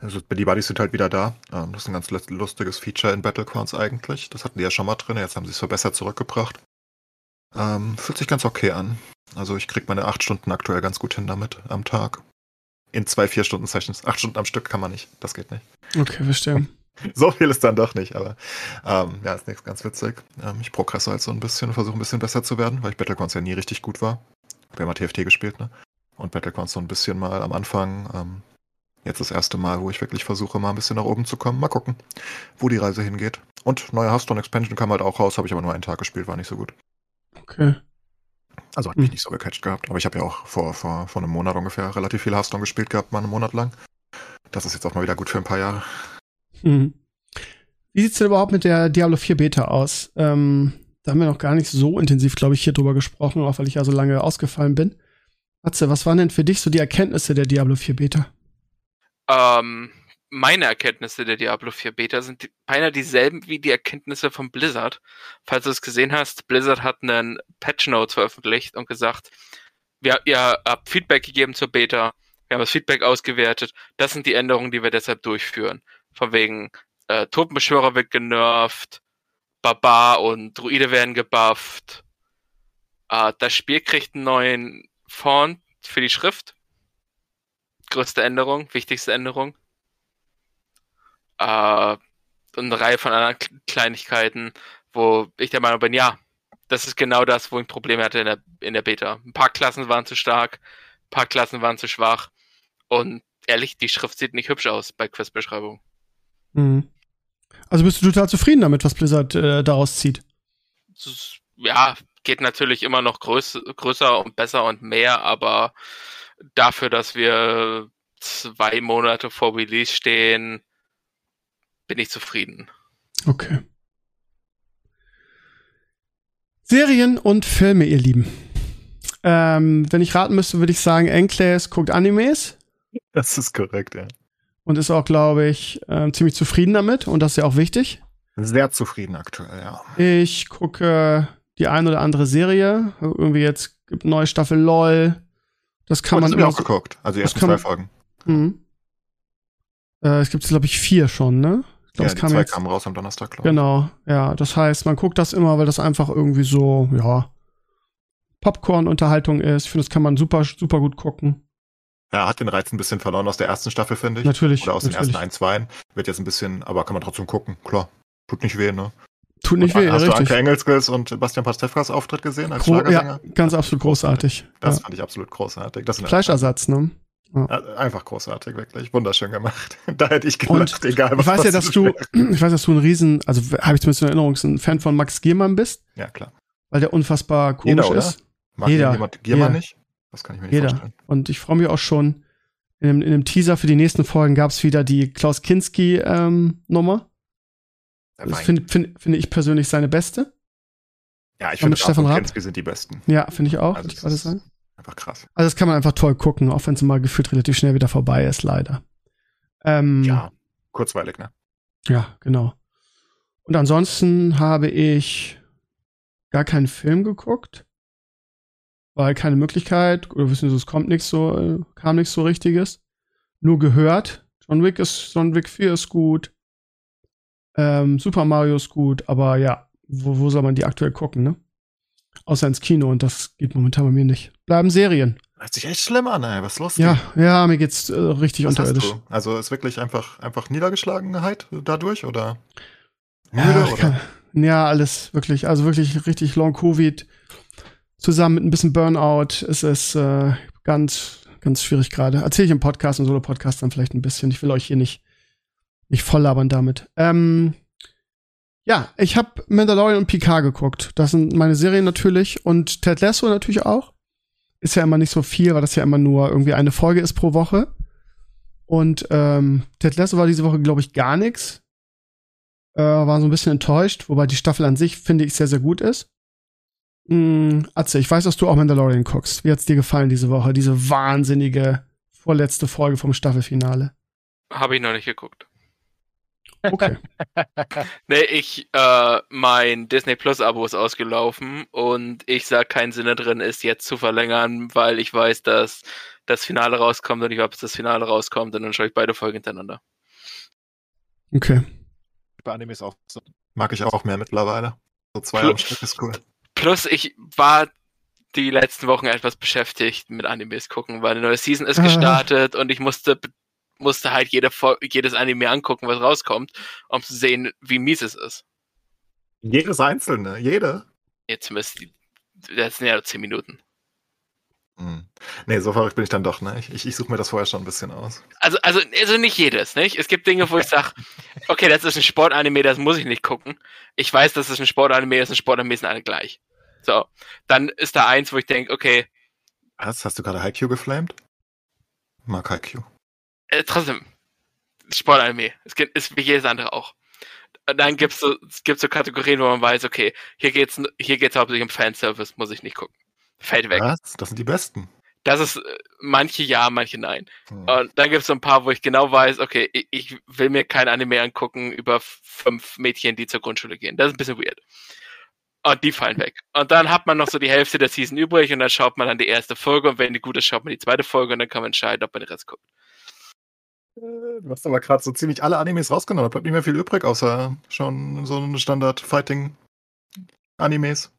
also die Buddies sind halt wieder da. Ähm, das ist ein ganz lust- lustiges Feature in Battlegrounds eigentlich. Das hatten die ja schon mal drin, jetzt haben sie es verbessert zurückgebracht. Ähm, fühlt sich ganz okay an. Also ich krieg meine acht Stunden aktuell ganz gut hin damit am Tag. In zwei, vier Stunden Sessions. Acht Stunden am Stück kann man nicht. Das geht nicht. okay, verstehe. So viel ist dann doch nicht, aber ähm, ja, ist nichts ganz witzig. Ähm, ich progresse halt so ein bisschen und versuche ein bisschen besser zu werden, weil ich Battlegrounds ja nie richtig gut war. Wir haben mal TFT gespielt, ne? Und Battlegrounds so ein bisschen mal am Anfang. Ähm, jetzt das erste Mal, wo ich wirklich versuche, mal ein bisschen nach oben zu kommen. Mal gucken, wo die Reise hingeht. Und neue Hearthstone Expansion kam halt auch raus, habe ich aber nur einen Tag gespielt, war nicht so gut. Okay. Also hat mich Hm. nicht so gecatcht gehabt. Aber ich habe ja auch vor, vor, vor einem Monat ungefähr relativ viel Hearthstone gespielt gehabt, mal einen Monat lang. Das ist jetzt auch mal wieder gut für ein paar Jahre. Hm. Wie sieht's denn überhaupt mit der Diablo 4 Beta aus? Ähm, da haben wir noch gar nicht so intensiv, glaube ich, hier drüber gesprochen, auch weil ich ja so lange ausgefallen bin. Atze, was waren denn für dich so die Erkenntnisse der Diablo 4 Beta? Ähm, meine Erkenntnisse der Diablo 4 Beta sind beinahe dieselben wie die Erkenntnisse von Blizzard. Falls du es gesehen hast, Blizzard hat einen Patch Note veröffentlicht und gesagt, wir, ihr habt Feedback gegeben zur Beta, wir haben das Feedback ausgewertet, das sind die Änderungen, die wir deshalb durchführen. Von wegen, äh, Totenbeschwörer wird genervt, Barbar und Druide werden gebufft, äh, das Spiel kriegt einen neuen Font für die Schrift. Größte Änderung, wichtigste Änderung. äh, eine Reihe von anderen Kleinigkeiten, wo ich der Meinung bin, ja, das ist genau das, wo ich Probleme hatte in der, in der Beta. Ein paar Klassen waren zu stark, ein paar Klassen waren zu schwach und ehrlich, die Schrift sieht nicht hübsch aus bei Questbeschreibung. Mhm. Also bist du total zufrieden damit, was Blizzard äh, daraus zieht? Ja, geht natürlich immer noch größ größer und besser und mehr, aber dafür, dass wir zwei Monate vor Release stehen, bin ich zufrieden. Okay. Serien und Filme, ihr Lieben. Ähm, wenn ich raten müsste, würde ich sagen, Enclaves guckt Animes. Das ist korrekt, ja. Und ist auch, glaube ich, äh, ziemlich zufrieden damit. Und das ist ja auch wichtig. Sehr zufrieden aktuell, ja. Ich gucke die ein oder andere Serie. Irgendwie jetzt gibt neue Staffel LOL. Das kann oh, man das immer auch geguckt. Also die ersten zwei Folgen. Mhm. Äh, es gibt, glaube ich, vier schon, ne? Ich glaub, ja, die kam zwei jetzt, kamen raus am Donnerstag, glaube Genau, ja. Das heißt, man guckt das immer, weil das einfach irgendwie so, ja, Popcorn-Unterhaltung ist. Ich finde, das kann man super, super gut gucken. Ja, hat den Reiz ein bisschen verloren aus der ersten Staffel, finde ich. Natürlich. Oder aus natürlich. den ersten ein, zwei. Wird jetzt ein bisschen, aber kann man trotzdem gucken, klar. Tut nicht weh, ne? Tut nicht und, weh, Hast du richtig. Anke Engelskes und Bastian Pastewkas Auftritt gesehen als Gro Schlagersänger? ja, ganz absolut großartig. Das ja. fand ich absolut großartig. Das Fleischersatz, ne? Ja, Einfach großartig, wirklich. Wunderschön gemacht. Da hätte ich gelacht, egal was Ich weiß ja, dass du, ich weiß, dass du ein Riesen, also habe ich zumindest in Erinnerung, ein Fan von Max Giermann bist, Ja, klar. weil der unfassbar komisch Jeder, oder? ist. Mag Jeder. jemand Giermann Jeder. nicht? Das kann ich mir nicht Jeder. vorstellen. Und ich freue mich auch schon. In dem, in dem Teaser für die nächsten Folgen gab es wieder die Klaus Kinski-Nummer. Der das finde find, finde ich persönlich seine beste. ja, ich finde, Stefan Raab? Kinski sind die besten. Ja, finde ich auch, Also ich ist- sagen. Einfach krass. Also das kann man einfach toll gucken, auch wenn es mal gefühlt relativ schnell wieder vorbei ist, leider. Ähm, Ja, kurzweilig, ne? Ja, genau. Und ansonsten habe ich gar keinen Film geguckt, weil keine Möglichkeit, oder wissen Sie, es kommt nichts so, äh, kam nichts so richtiges. Nur gehört. John Wick ist, John Wick 4 ist gut. Ähm, Super Mario ist gut, aber ja, wo, wo soll man die aktuell gucken, ne? Außer ins Kino und das geht momentan bei mir nicht. Bleiben Serien. Hört sich echt schlimm an, ey. Was ist los? Ja, ja, mir geht's äh, richtig Was unterirdisch. Also ist wirklich einfach, einfach Niedergeschlagenheit dadurch oder Ja, müde ich oder? kann, ja, alles wirklich. Also wirklich richtig Long Covid. Zusammen mit ein bisschen Burnout. Es ist äh, ganz, ganz schwierig gerade. Erzähle ich im Podcast, im Solo-Podcast dann vielleicht ein bisschen. Ich will euch hier nicht, nicht voll labern damit. Ähm, ja, ich habe Mandalorian und Picard geguckt. Das sind meine Serien natürlich. Und Ted Lasso natürlich auch. Ist ja immer nicht so viel, weil das ja immer nur irgendwie eine Folge ist pro Woche. Und ähm, Ted Lasso war diese Woche, glaube ich, gar nichts äh, war so ein bisschen enttäuscht, wobei die Staffel an sich, finde ich, sehr, sehr gut ist. Mm, Atze, ich weiß, dass du auch Mandalorian guckst. Wie hat's dir gefallen diese Woche? Diese wahnsinnige vorletzte Folge vom Staffelfinale. Habe ich noch nicht geguckt. Okay. Nee, ich, äh, mein Disney Plus Abo ist ausgelaufen und ich sah keinen Sinn drin, es jetzt zu verlängern, weil ich weiß, dass das Finale rauskommt und ich weiß, dass das Finale rauskommt und dann schaue ich beide Folgen hintereinander. Okay. Bei Animes auch so. Mag ich auch mehr mittlerweile. So zwei Plus- am Stück ist cool. Plus, ich war die letzten Wochen etwas beschäftigt mit Animes gucken, weil eine neue Season ist Ah. gestartet und ich musste musste halt jede jedes Anime angucken, was rauskommt, um zu sehen, wie mies es ist. Jedes einzelne, jede. Jetzt müsst das sind ja nur 10 Minuten. Hm. Nee, so verrückt bin ich dann doch, ne? Ich, ich, ich suche mir das vorher schon ein bisschen aus. Also, also, also nicht jedes, nicht? Es gibt Dinge, wo ich sage, okay, das ist ein Sportanime, das muss ich nicht gucken. Ich weiß, dass es ein Sportanime ist, ein Sportanime sind alle gleich. So, dann ist da eins, wo ich denke, okay, Was? Hast du gerade Haikyuu geflamed? Mag Haikyuu. Äh, trotzdem, Sportanime, es gibt, ist wie jedes andere auch. Und dann gibt's so, es gibt so Kategorien, wo man weiß, okay, hier geht's, hier geht's hauptsächlich um Fanservice, muss ich nicht gucken. Fällt weg. Was? Das sind die besten. Das ist äh, manche ja, manche nein. Hm. Und dann gibt es so ein paar, wo ich genau weiß, okay, ich, ich will mir kein Anime angucken über fünf Mädchen, die zur Grundschule gehen. Das ist ein bisschen weird. Und die fallen weg. Und dann hat man noch so die Hälfte der Season übrig und dann schaut man dann die erste Folge und wenn die gut ist, schaut man die zweite Folge und dann kann man entscheiden, ob man den Rest guckt. Du hast aber gerade so ziemlich alle Animes rausgenommen. Da bleibt nicht mehr viel übrig, außer schon so eine Standard-Fighting-Animes.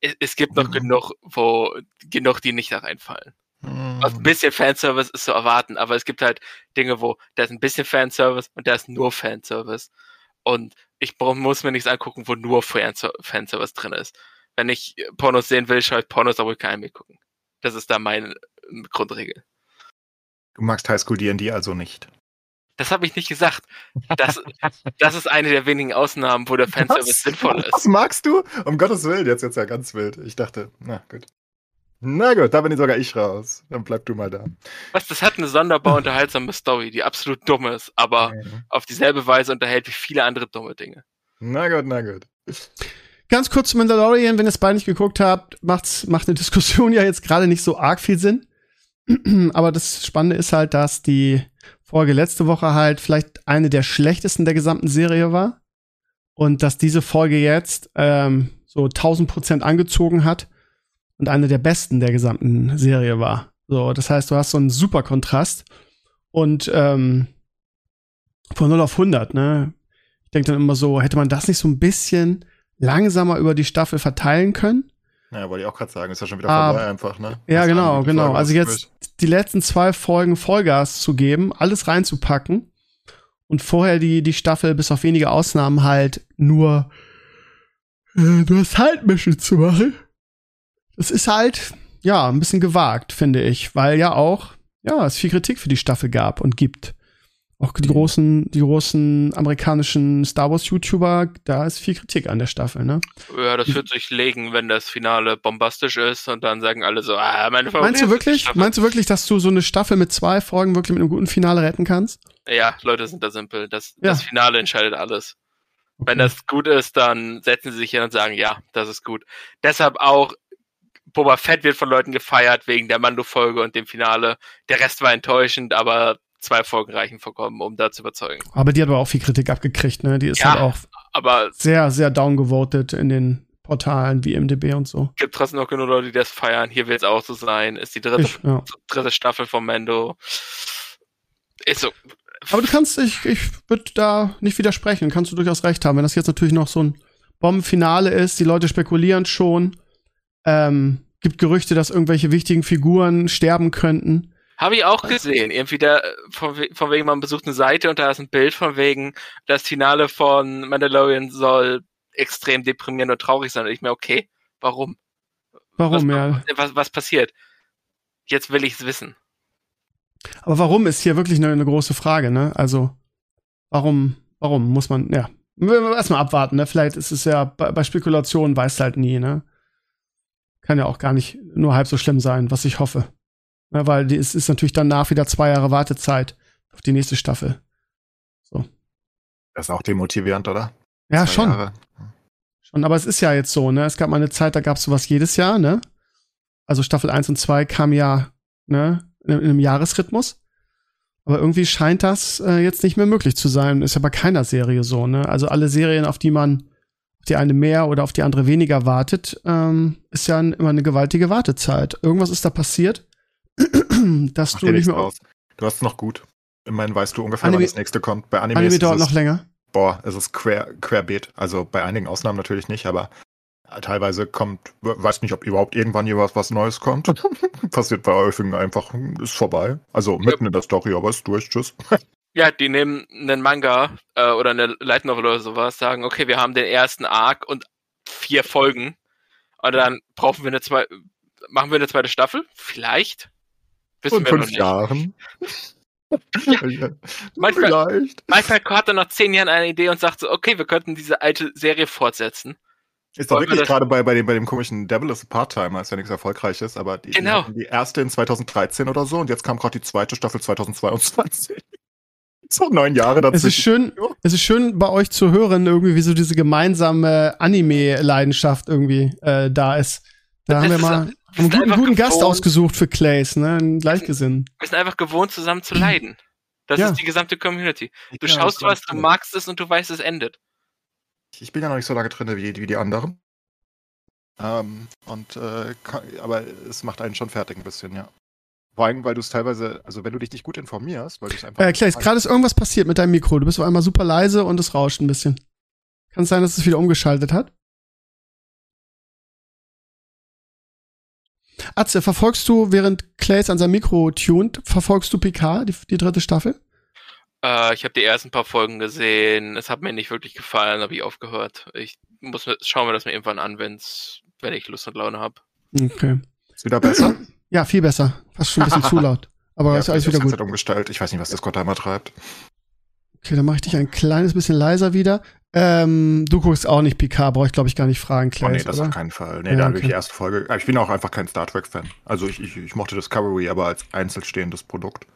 Es, es gibt noch Mhm. genug, wo genug, die nicht da reinfallen. Also ein bisschen Fanservice ist zu erwarten, aber es gibt halt Dinge, wo da ist ein bisschen Fanservice und da ist nur Fanservice. Und ich muss mir nichts angucken, wo nur Fanser- Fanservice drin ist. Wenn ich Pornos sehen will, schaue ich Pornos, aber ich kein Anime gucken. Das ist da meine äh, Grundregel. Du magst Highschool D&D also nicht. Das habe ich nicht gesagt. Das, das ist eine der wenigen Ausnahmen, wo der Fanservice sinnvoll Was ist. magst du? Um Gottes Willen, jetzt jetzt ja ganz wild. Ich dachte, na gut. Na gut, da bin ich sogar ich raus. Dann bleib du mal da. Was, das hat eine sonderbar unterhaltsame Story, die absolut dumm ist, aber auf dieselbe Weise unterhält wie viele andere dumme Dinge. Na gut, na gut. Ganz kurz zu Mandalorian, wenn ihr es beide nicht geguckt habt, macht's, macht eine Diskussion ja jetzt gerade nicht so arg viel Sinn. Aber das Spannende ist halt, dass die Folge letzte Woche halt vielleicht eine der schlechtesten der gesamten Serie war. Und dass diese Folge jetzt ähm, so 1000 Prozent angezogen hat und eine der besten der gesamten Serie war. So, das heißt, du hast so einen super Kontrast und ähm, von 0 auf 100, ne? Ich denke dann immer so, hätte man das nicht so ein bisschen langsamer über die Staffel verteilen können? Ja, wollte ich auch gerade sagen, ist ja schon wieder Ah, vorbei einfach, ne? Ja, Hast genau, genau. Folge Also jetzt die letzten zwei Folgen Vollgas zu geben, alles reinzupacken und vorher die, die Staffel bis auf wenige Ausnahmen halt nur äh, nur Side-Mission zu machen. Das ist halt, ja, ein bisschen gewagt, finde ich, weil ja auch, ja, es viel Kritik für die Staffel gab und gibt. Auch die großen, die großen amerikanischen Star Wars YouTuber, da ist viel Kritik an der Staffel, ne? Ja, das wird sich legen, wenn das Finale bombastisch ist und dann sagen alle so, ah, meine Meinst du wirklich? Meinst du wirklich, dass du so eine Staffel mit zwei Folgen wirklich mit einem guten Finale retten kannst? Ja, Leute sind da simpel. Das, Ja. das Finale entscheidet alles. Wenn das gut ist, dann setzen sie sich hin und sagen, ja, das ist gut. Deshalb auch, Boba Fett wird von Leuten gefeiert wegen der Mando-Folge und dem Finale. Der Rest war enttäuschend, aber zwei Folgen reichen vollkommen, um da zu überzeugen. Aber die hat aber auch viel Kritik abgekriegt, ne? Die ist Ja. halt auch Aber sehr, sehr downgevotet in den Portalen wie MDB und so. gibt trotzdem noch genug Leute, die das feiern. Hier wird es auch so sein. Ist die dritte, Ich, ja. dritte Staffel von Mando. Ist so. Aber du kannst, ich, ich würde da nicht widersprechen, kannst du durchaus recht haben. Wenn das jetzt natürlich noch so ein Bombenfinale ist, die Leute spekulieren schon, ähm, gibt Gerüchte, dass irgendwelche wichtigen Figuren sterben könnten. Habe ich auch gesehen. Irgendwie da, von, von wegen, man besucht eine Seite und da ist ein Bild von wegen, das Finale von Mandalorian soll extrem deprimierend und traurig sein. Und ich mir, okay, warum? Warum, was, ja? Was, was passiert? Jetzt will ich es wissen. Aber warum ist hier wirklich eine, eine große Frage, ne? Also, warum, warum muss man, ja. Erstmal abwarten, ne? Vielleicht ist es ja bei, bei Spekulationen weißt halt nie, ne? Kann ja auch gar nicht nur halb so schlimm sein, was ich hoffe. Ne? Weil es ist natürlich danach wieder zwei Jahre Wartezeit auf die nächste Staffel. Das ist auch demotivierend, oder? Ja, Zwei schon. Jahre. Schon, aber es ist ja jetzt so, ne? Es gab mal eine Zeit, da gab es sowas jedes Jahr, ne? Also Staffel 1 und 2 kam ja, ne, in, in einem Jahresrhythmus. Aber irgendwie scheint das äh, jetzt nicht mehr möglich zu sein. Ist ja bei keiner Serie so, ne? Also alle Serien, auf die man auf die eine mehr oder auf die andere weniger wartet, ähm, ist ja ein, immer eine gewaltige Wartezeit. Irgendwas ist da passiert, dass Mach du dir nicht mehr. draus. Du hast es noch gut. Immerhin weißt du ungefähr, Anime- wann das nächste kommt. Bei Anime, Anime ist dauert es, noch länger. boah, es ist quer, querbeet. Also bei einigen Ausnahmen natürlich nicht, aber teilweise kommt, weiß nicht, ob überhaupt irgendwann hier was, was Neues kommt. Passiert bei Eufing einfach, ist vorbei. Also mitten in der Story, aber ist durch, tschüss. Ja, die nehmen einen Manga äh, oder eine Light Novel oder sowas, sagen, okay, wir haben den ersten Arc und vier Folgen. Und dann brauchen wir eine zwei, machen wir eine zweite Staffel? Vielleicht. Wissen fünf. Jahren. Manchmal- Vielleicht. Manchmal hat er nach zehn Jahren eine Idee und sagt so, okay, wir könnten diese alte Serie fortsetzen. Ist doch wirklich gerade bei, bei, dem, bei dem komischen Devil is a Part-Timer, ist ja nichts Erfolgreiches, aber die, Genau. die, erste in 2013 oder so und jetzt kam gerade die zweite Staffel 2022. so neun Jahre Es ist schön, es ist schön bei euch zu hören, irgendwie, wie so diese gemeinsame Anime-Leidenschaft irgendwie äh, da ist. Da Das haben wir ist- mal einen guten, Gast ausgesucht für Clays, ne? Einen Gleichgesinnten. Wir sind einfach gewohnt, zusammen zu leiden. Das Ja. ist die gesamte Community. Du Ja, schaust was, du magst es und du weißt, es endet. Ich bin ja noch nicht so lange drin wie, wie die anderen. Ähm, und äh, kann, aber es macht einen schon fertig ein bisschen, ja. Vor allem, weil du es teilweise, also wenn du dich nicht gut informierst, weil du es einfach. Äh, Clays, gerade ist irgendwas passiert mit deinem Mikro. Du bist auf einmal super leise und es rauscht ein bisschen. Kann es sein, dass es wieder umgeschaltet hat? Atze, verfolgst du, während Clays an seinem Mikro tuned, verfolgst du PK, die, die dritte Staffel? Äh, ich habe die ersten paar Folgen gesehen. Es hat mir nicht wirklich gefallen, habe ich aufgehört. Ich muss mir, schauen wir das mir irgendwann an, wenn's, wenn ich Lust und Laune habe. Okay. Ist wieder besser? Ja, viel besser. Fast schon ein bisschen zu laut. Aber ja, ist alles wieder gut. gut. umgestellt. Ich weiß nicht, was Discord da immer treibt. Okay, dann mache ich dich ein kleines bisschen leiser wieder. Ähm, du guckst auch nicht PK, brauche ich glaube ich gar nicht fragen, Oh, Clay. nee, das oder? auf keinen Fall. Nee, Ja, da habe okay. ich die erste Folge. Ich bin auch einfach kein Star Trek-Fan. Also ich, ich, ich mochte Discovery, aber als einzelstehendes Produkt.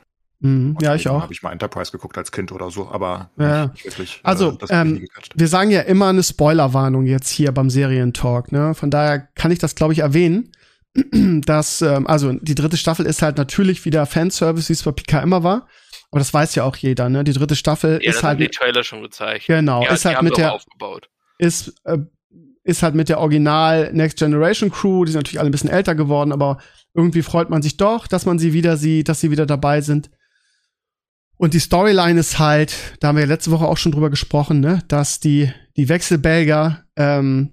Mhm, ja, ich auch. Habe ich mal Enterprise geguckt als Kind oder so, aber Ja. nicht, nicht wirklich. Also, das hat mich ähm. Wir sagen ja immer eine Spoilerwarnung jetzt hier beim Serientalk, ne? Von daher kann ich das, glaube ich, erwähnen. dass, ähm, also die dritte Staffel ist halt natürlich wieder Fanservice, wie es bei PK immer war. Aber das weiß ja auch jeder, ne? Die dritte Staffel Ja, ist halt die Trailer schon gezeigt. Genau, ja, ist halt mit der- aufgebaut. ist, äh, ist halt mit der Original Next Generation Crew, die sind natürlich alle ein bisschen älter geworden, aber irgendwie freut man sich doch, dass man sie wieder sieht, dass sie wieder dabei sind. Und die Storyline ist halt, da haben wir ja letzte Woche auch schon drüber gesprochen, ne, dass die, die Wechselbelger ähm,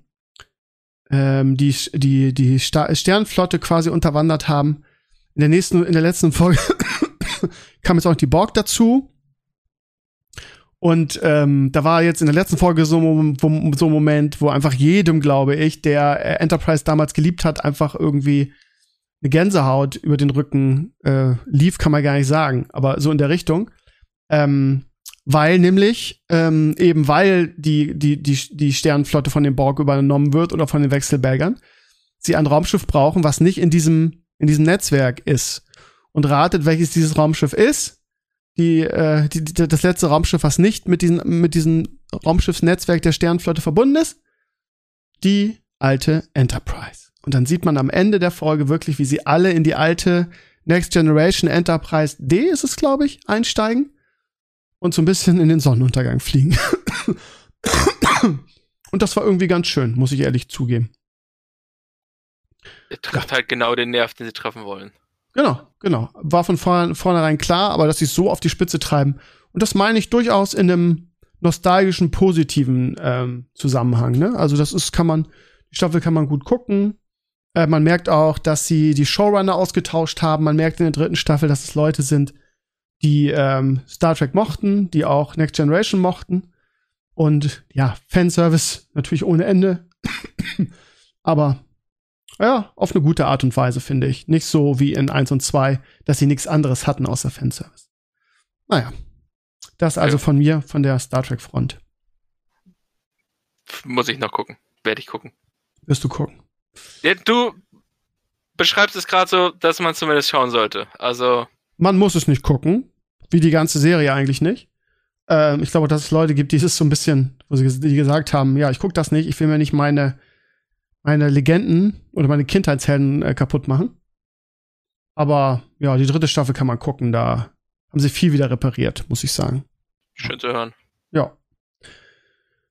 ähm, die, die, die Sta Sternflotte quasi unterwandert haben. In der nächsten, in der letzten Folge kam jetzt auch noch die Borg dazu. Und ähm, da war jetzt in der letzten Folge so, ein Mom- so ein Moment, wo einfach jedem, glaube ich, der äh, Enterprise damals geliebt hat, einfach irgendwie eine Gänsehaut über den Rücken äh, lief, kann man gar nicht sagen, aber so in der Richtung. Ähm, weil nämlich, ähm, eben weil die, die, die, die Sternenflotte von den Borg übernommen wird oder von den Wechselbelgern, sie ein Raumschiff brauchen, was nicht in diesem, in diesem Netzwerk ist. Und ratet, welches dieses Raumschiff ist die, äh, die, die, das letzte Raumschiff, was nicht mit diesem, mit diesem Raumschiffsnetzwerk der Sternenflotte verbunden ist, die alte Enterprise. Und dann sieht man am Ende der Folge wirklich, wie sie alle in die alte Next Generation Enterprise D ist es, glaube ich, einsteigen und so ein bisschen in den Sonnenuntergang fliegen. und das war irgendwie ganz schön, muss ich ehrlich zugeben. Er trifft halt genau den Nerv, den sie treffen wollen. Genau, genau. War von vorn, vornherein klar, aber dass sie es so auf die Spitze treiben. Und das meine ich durchaus in einem nostalgischen, positiven ähm, Zusammenhang. Ne? Also das ist, kann man, die Staffel kann man gut gucken. Äh, man merkt auch, dass sie die Showrunner ausgetauscht haben. Man merkt in der dritten Staffel, dass es Leute sind, die ähm, Star Trek mochten, die auch Next Generation mochten. Und ja, Fanservice natürlich ohne Ende. aber ja, auf eine gute Art und Weise, finde ich. Nicht so wie in 1 und 2, dass sie nichts anderes hatten außer Fanservice. Naja. Das also Ja. von mir, von der Star Trek Front. Muss ich noch gucken. Werde ich gucken. Wirst du gucken. Ja, du beschreibst es gerade so, dass man zumindest schauen sollte. Also, Man muss es nicht gucken. Wie die ganze Serie eigentlich nicht. Ähm, ich glaube, dass es Leute gibt, die es so ein bisschen, wo sie gesagt haben, ja, ich gucke das nicht, ich will mir nicht meine, meine Legenden oder meine Kindheitshelden äh, kaputt machen. Aber ja, die dritte Staffel kann man gucken, da haben sie viel wieder repariert, muss ich sagen. schön zu hören. Ja.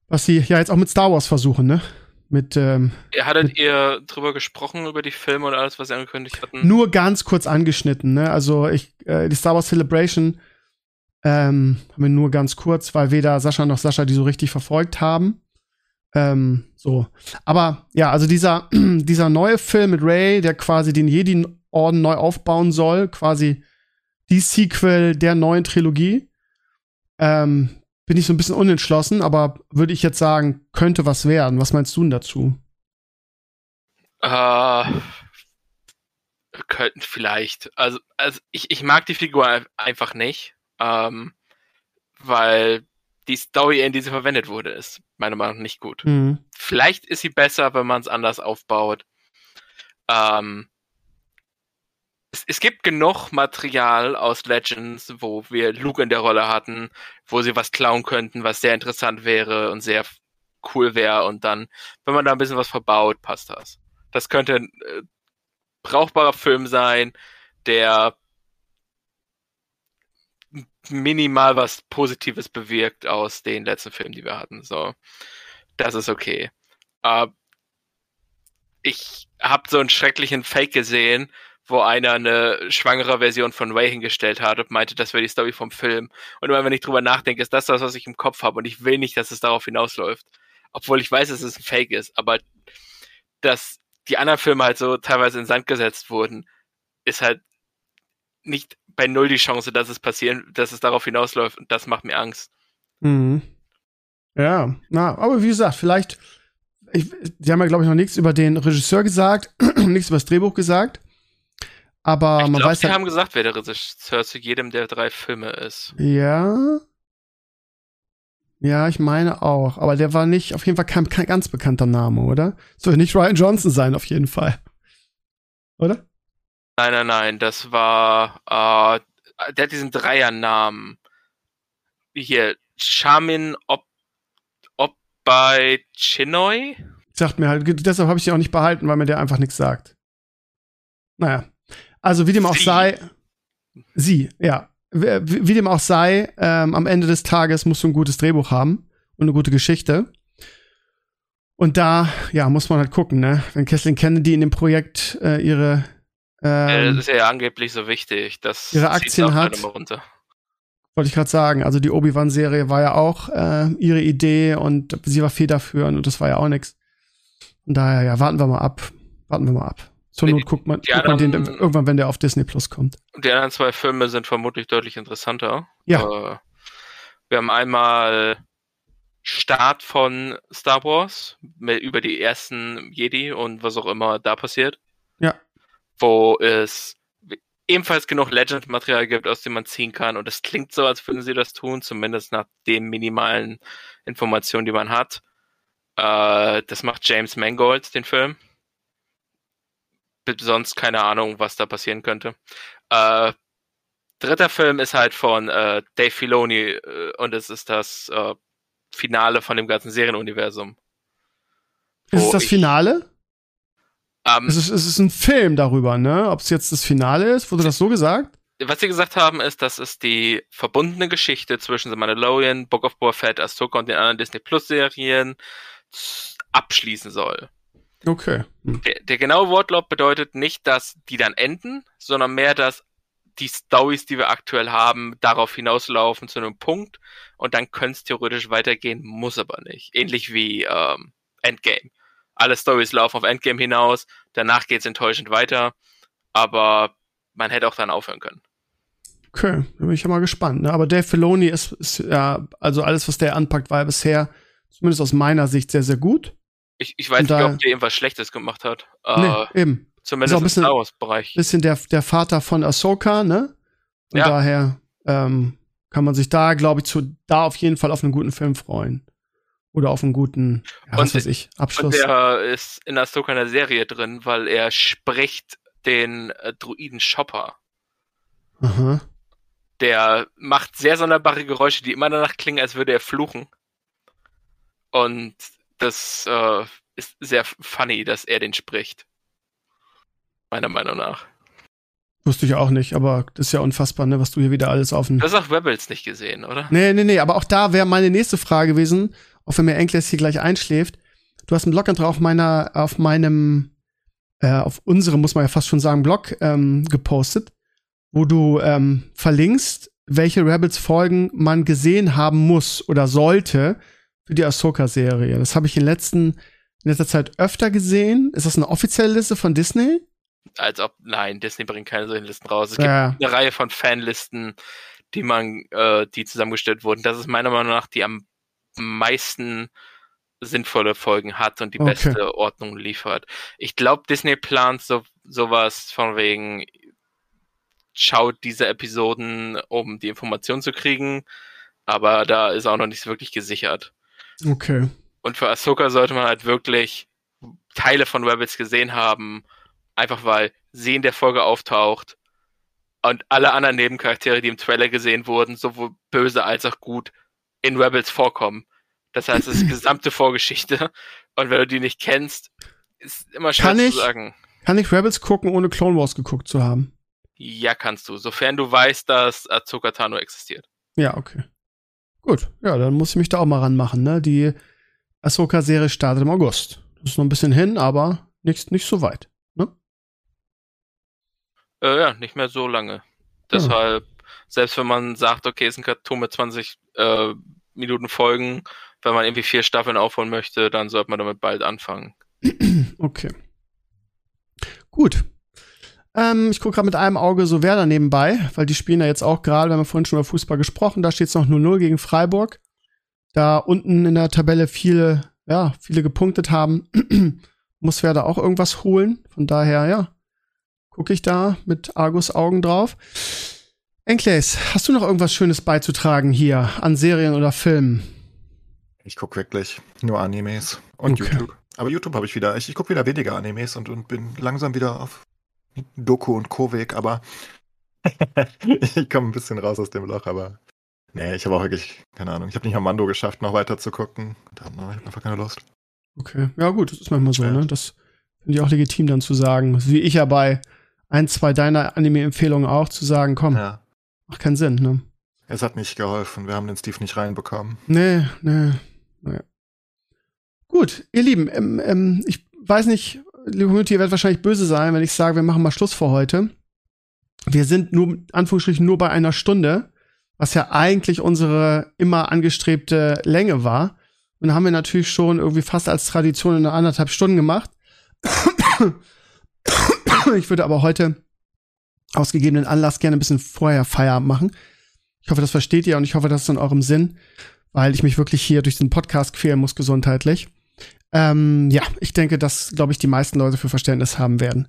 Was sie ja jetzt auch mit Star Wars versuchen, ne? Mit ähm, Hattet ihr drüber gesprochen, über die Filme und alles, was sie angekündigt hatten? nur ganz kurz angeschnitten, ne? Also ich, äh, die Star Wars Celebration ähm, haben wir nur ganz kurz, weil weder Sascha noch Sascha die so richtig verfolgt haben. Ähm, so. Aber ja, also dieser, dieser neue Film mit Ray, der quasi den Jedi-Orden neu aufbauen soll, quasi die Sequel der neuen Trilogie, ähm, bin ich so ein bisschen unentschlossen, aber würde ich jetzt sagen, könnte was werden. Was meinst du denn dazu? Äh, könnten vielleicht. Also, also ich, ich mag die Figur ein- einfach nicht, ähm, weil die Story, in die sie verwendet wurde, ist meiner Meinung nach nicht gut. Mhm. Vielleicht ist sie besser, wenn man es anders aufbaut. Ähm, es, es gibt genug Material aus Legends, wo wir Luke in der Rolle hatten, wo sie was klauen könnten, was sehr interessant wäre und sehr cool wäre. Und dann, wenn man da ein bisschen was verbaut, passt das. Das könnte ein äh, brauchbarer Film sein, der minimal was Positives bewirkt aus den letzten Filmen, die wir hatten. So, das ist okay. Äh, ich habe so einen schrecklichen Fake gesehen, wo einer eine schwangere Version von Ray hingestellt hat und meinte, das wäre die Story vom Film. Und immer wenn ich drüber nachdenke, ist das das, was ich im Kopf habe und ich will nicht, dass es darauf hinausläuft. Obwohl ich weiß, dass es ein Fake ist, aber das die anderen Filme halt so teilweise in Sand gesetzt wurden, ist halt nicht bei null die Chance, dass es passieren, dass es darauf hinausläuft und das macht mir Angst. Mhm. Ja, na, aber wie gesagt, vielleicht, ich, die haben ja, glaube ich, noch nichts über den Regisseur gesagt, nichts über das Drehbuch gesagt. Aber ich man glaube, weiß sie halt, haben gesagt, wer der Regisseur zu jedem der drei Filme ist. Ja. Ja, ich meine auch. Aber der war nicht, auf jeden Fall kein, kein ganz bekannter Name, oder? Soll nicht Ryan Johnson sein, auf jeden Fall. Oder? Nein, nein, nein, das war, äh, der hat diesen Dreiernamen. Hier, Charmin Ob Obai Chinoy? Sagt mir halt, deshalb habe ich den auch nicht behalten, weil mir der einfach nichts sagt. Naja. Also, wie dem auch Sie. sei. Sie, ja. Wie, wie dem auch sei, ähm, am Ende des Tages musst du ein gutes Drehbuch haben und eine gute Geschichte. Und da, ja, muss man halt gucken, ne? Wenn Kathleen Kennedy in dem Projekt äh, ihre Äh, ähm, das ist ja angeblich so wichtig. Das ihre Aktien auch hat. runter. Wollte ich gerade sagen. Also die Obi-Wan-Serie war ja auch äh, ihre Idee und sie war federführend und das war ja auch nix. Von daher, ja, warten wir mal ab. Warten wir mal ab. Zur Not guckt man, guckt man den irgendwann, wenn der auf Disney Plus kommt. Und die anderen zwei Filme sind vermutlich deutlich interessanter. Ja. Äh, wir haben einmal Start von Star Wars mit, über die ersten Jedi und was auch immer da passiert. Ja. Wo es ebenfalls genug Legend-Material gibt, aus dem man ziehen kann. Und es klingt so, als würden sie das tun, zumindest nach den minimalen Informationen, die man hat. Äh, das macht James Mangold, den Film. Sonst keine Ahnung, was da passieren könnte. Äh, dritter Film ist halt von äh, Dave Filoni äh, und es ist das äh, Finale von dem ganzen Serienuniversum. Ist es das Finale? Ähm, Es ist, es ist ein Film darüber, ne? Ob es jetzt das Finale ist, wurde das so gesagt? was sie gesagt haben, ist, dass es die verbundene Geschichte zwischen The Mandalorian, Book of Boba Fett, Ahsoka und den anderen Disney Plus Serien abschließen soll. Okay. Hm. Der, der genaue Wortlaut bedeutet nicht, dass die dann enden, sondern mehr, dass die Stories, die wir aktuell haben, darauf hinauslaufen zu einem Punkt und dann könnte es theoretisch weitergehen, muss aber nicht. Ähnlich wie ähm, Endgame. Alle Stories laufen auf Endgame hinaus, danach geht es enttäuschend weiter, aber man hätte auch dann aufhören können. Okay, da bin ich ja mal gespannt. Ne? Aber Dave Filoni ist, ist ja, also alles, was der anpackt, war ja bisher, zumindest aus meiner Sicht, sehr, sehr gut. Ich, ich weiß Und nicht, da- ob der irgendwas Schlechtes gemacht hat. Nee, Äh, eben. zumindest ist auch ein im bisschen- Star Wars-Bereich. Bisschen der, der Vater von Ahsoka, ne? Und Ja. daher ähm, kann man sich da, glaube ich, zu, da auf jeden Fall auf einen guten Film freuen. Oder auf einen guten, ja, was Und- weiß ich, Und Abschluss. der ist in Ahsoka in der Serie drin, weil er spricht den äh, Druiden Chopper. Aha. Der macht sehr sonderbare Geräusche, die immer danach klingen, als würde er fluchen. Und das äh, ist sehr funny, dass er den spricht. Meiner Meinung nach. Wusste ich auch nicht, aber das ist ja unfassbar, ne, was du hier wieder alles auf den. Du hast auch Rebels nicht gesehen, oder? Nee, nee, nee, aber auch da wäre meine nächste Frage gewesen, auch wenn mir Enkel jetzt hier gleich einschläft. Du hast einen Blogantrag auf meiner, auf meinem, äh, auf unserem, muss man ja fast schon sagen, Blog ähm, gepostet, wo du ähm, verlinkst, welche Rebels-Folgen man gesehen haben muss oder sollte für die Ahsoka-Serie. Das habe ich in, letzten, in letzter Zeit öfter gesehen. Ist das eine offizielle Liste von Disney? Als ob, nein, Disney bringt keine solchen Listen raus. Es gibt Ja. eine Reihe von Fanlisten, die man, äh, die zusammengestellt wurden. Das ist meiner Meinung nach die am meisten sinnvolle Folgen hat und die Okay. beste Ordnung liefert. Ich glaube, Disney plant so sowas von wegen schaut diese Episoden, um die Information zu kriegen, aber da ist auch noch nicht wirklich gesichert. Okay. Und für Ahsoka sollte man halt wirklich Teile von Rebels gesehen haben, einfach weil sie in der Folge auftaucht und alle anderen Nebencharaktere, die im Trailer gesehen wurden, sowohl böse als auch gut, in Rebels vorkommen. Das heißt, es ist gesamte Vorgeschichte. Und wenn du die nicht kennst, ist immer schwer Kann zu ich? sagen. Kann ich Rebels gucken, ohne Clone Wars geguckt zu haben? Ja, kannst du, sofern du weißt, dass Ahsoka Tano existiert. Ja, okay. Gut, ja, dann muss ich mich da auch mal ranmachen, ne? Die Ahsoka-Serie startet im August. Das ist noch ein bisschen hin, aber nicht, nicht so weit. Ne? Äh, ja, nicht mehr so lange. Deshalb, selbst wenn man sagt, okay, ist ein Cartoon mit 20 äh, Minuten Folgen, wenn man irgendwie vier Staffeln aufholen möchte, dann sollte man damit bald anfangen. Okay. gut. Ähm, ich gucke gerade mit einem Auge so Werder nebenbei, weil die spielen ja jetzt auch gerade, wir haben vorhin schon über Fußball gesprochen, da steht es noch 0-0 gegen Freiburg. Da unten in der Tabelle viele, ja, viele gepunktet haben, muss Werder auch irgendwas holen. Von daher, ja, gucke ich da mit Argus Augen drauf. Enkles, hast du noch irgendwas Schönes beizutragen hier an Serien oder Filmen? Ich gucke wirklich nur Animes und Okay. YouTube. Aber YouTube habe ich wieder, ich, ich gucke wieder weniger Animes und, und bin langsam wieder auf Doku und Co-Weg, aber ich komme ein bisschen raus aus dem Loch, aber nee, ich habe auch wirklich, keine Ahnung, ich habe nicht am Mando geschafft, noch weiter zu gucken. Da habe ich einfach keine Lust. Okay, ja gut, das ist manchmal so, Ja. ne? Das finde ich auch legitim dann zu sagen. Wie ich ja bei ein, zwei deiner Anime-Empfehlungen auch, zu sagen, komm, Ja. Macht keinen Sinn, ne? Es hat nicht geholfen, wir haben den Steve nicht reinbekommen. Nee, nee, naja. Gut, ihr Lieben, ähm, ähm, ich weiß nicht, liebe Community, ihr werdet wahrscheinlich böse sein, wenn ich sage, wir machen mal Schluss für heute. Wir sind nur, Anführungsstrichen, nur bei einer Stunde, was ja eigentlich unsere immer angestrebte Länge war. Und da haben wir natürlich schon irgendwie fast als Tradition in anderthalb Stunden gemacht. Ich würde aber heute aus gegebenen Anlass gerne ein bisschen vorher Feierabend machen. Ich hoffe, das versteht ihr und ich hoffe, das ist in eurem Sinn, weil ich mich wirklich hier durch diesen Podcast quälen muss gesundheitlich. Ähm, ja, ich denke, dass, glaube ich, die meisten Leute für Verständnis haben werden.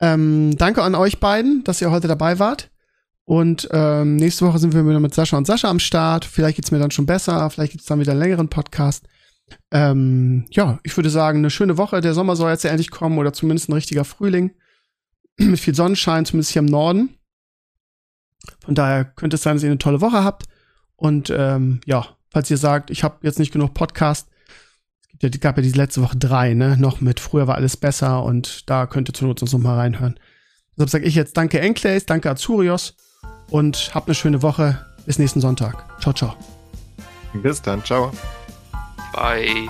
Ähm, danke an euch beiden, dass ihr heute dabei wart. Und ähm, nächste Woche sind wir wieder mit Sascha und Sascha am Start. Vielleicht geht's mir dann schon besser. Vielleicht gibt's dann wieder einen längeren Podcast. Ähm, ja, ich würde sagen, eine schöne Woche. Der Sommer soll jetzt ja endlich kommen oder zumindest ein richtiger Frühling. Mit viel Sonnenschein, zumindest hier im Norden. Von daher könnte es sein, dass ihr eine tolle Woche habt. Und ähm, ja, falls ihr sagt, ich habe jetzt nicht genug Podcast, es gibt ja, gab ja diese letzte Woche drei, ne? Noch mit früher war alles besser und da könnt ihr zur Not uns noch mal reinhören. Deshalb sage ich jetzt danke Enclays, danke Azurios und habt eine schöne Woche. Bis nächsten Sonntag. Ciao, ciao. Bis dann, ciao. Bye.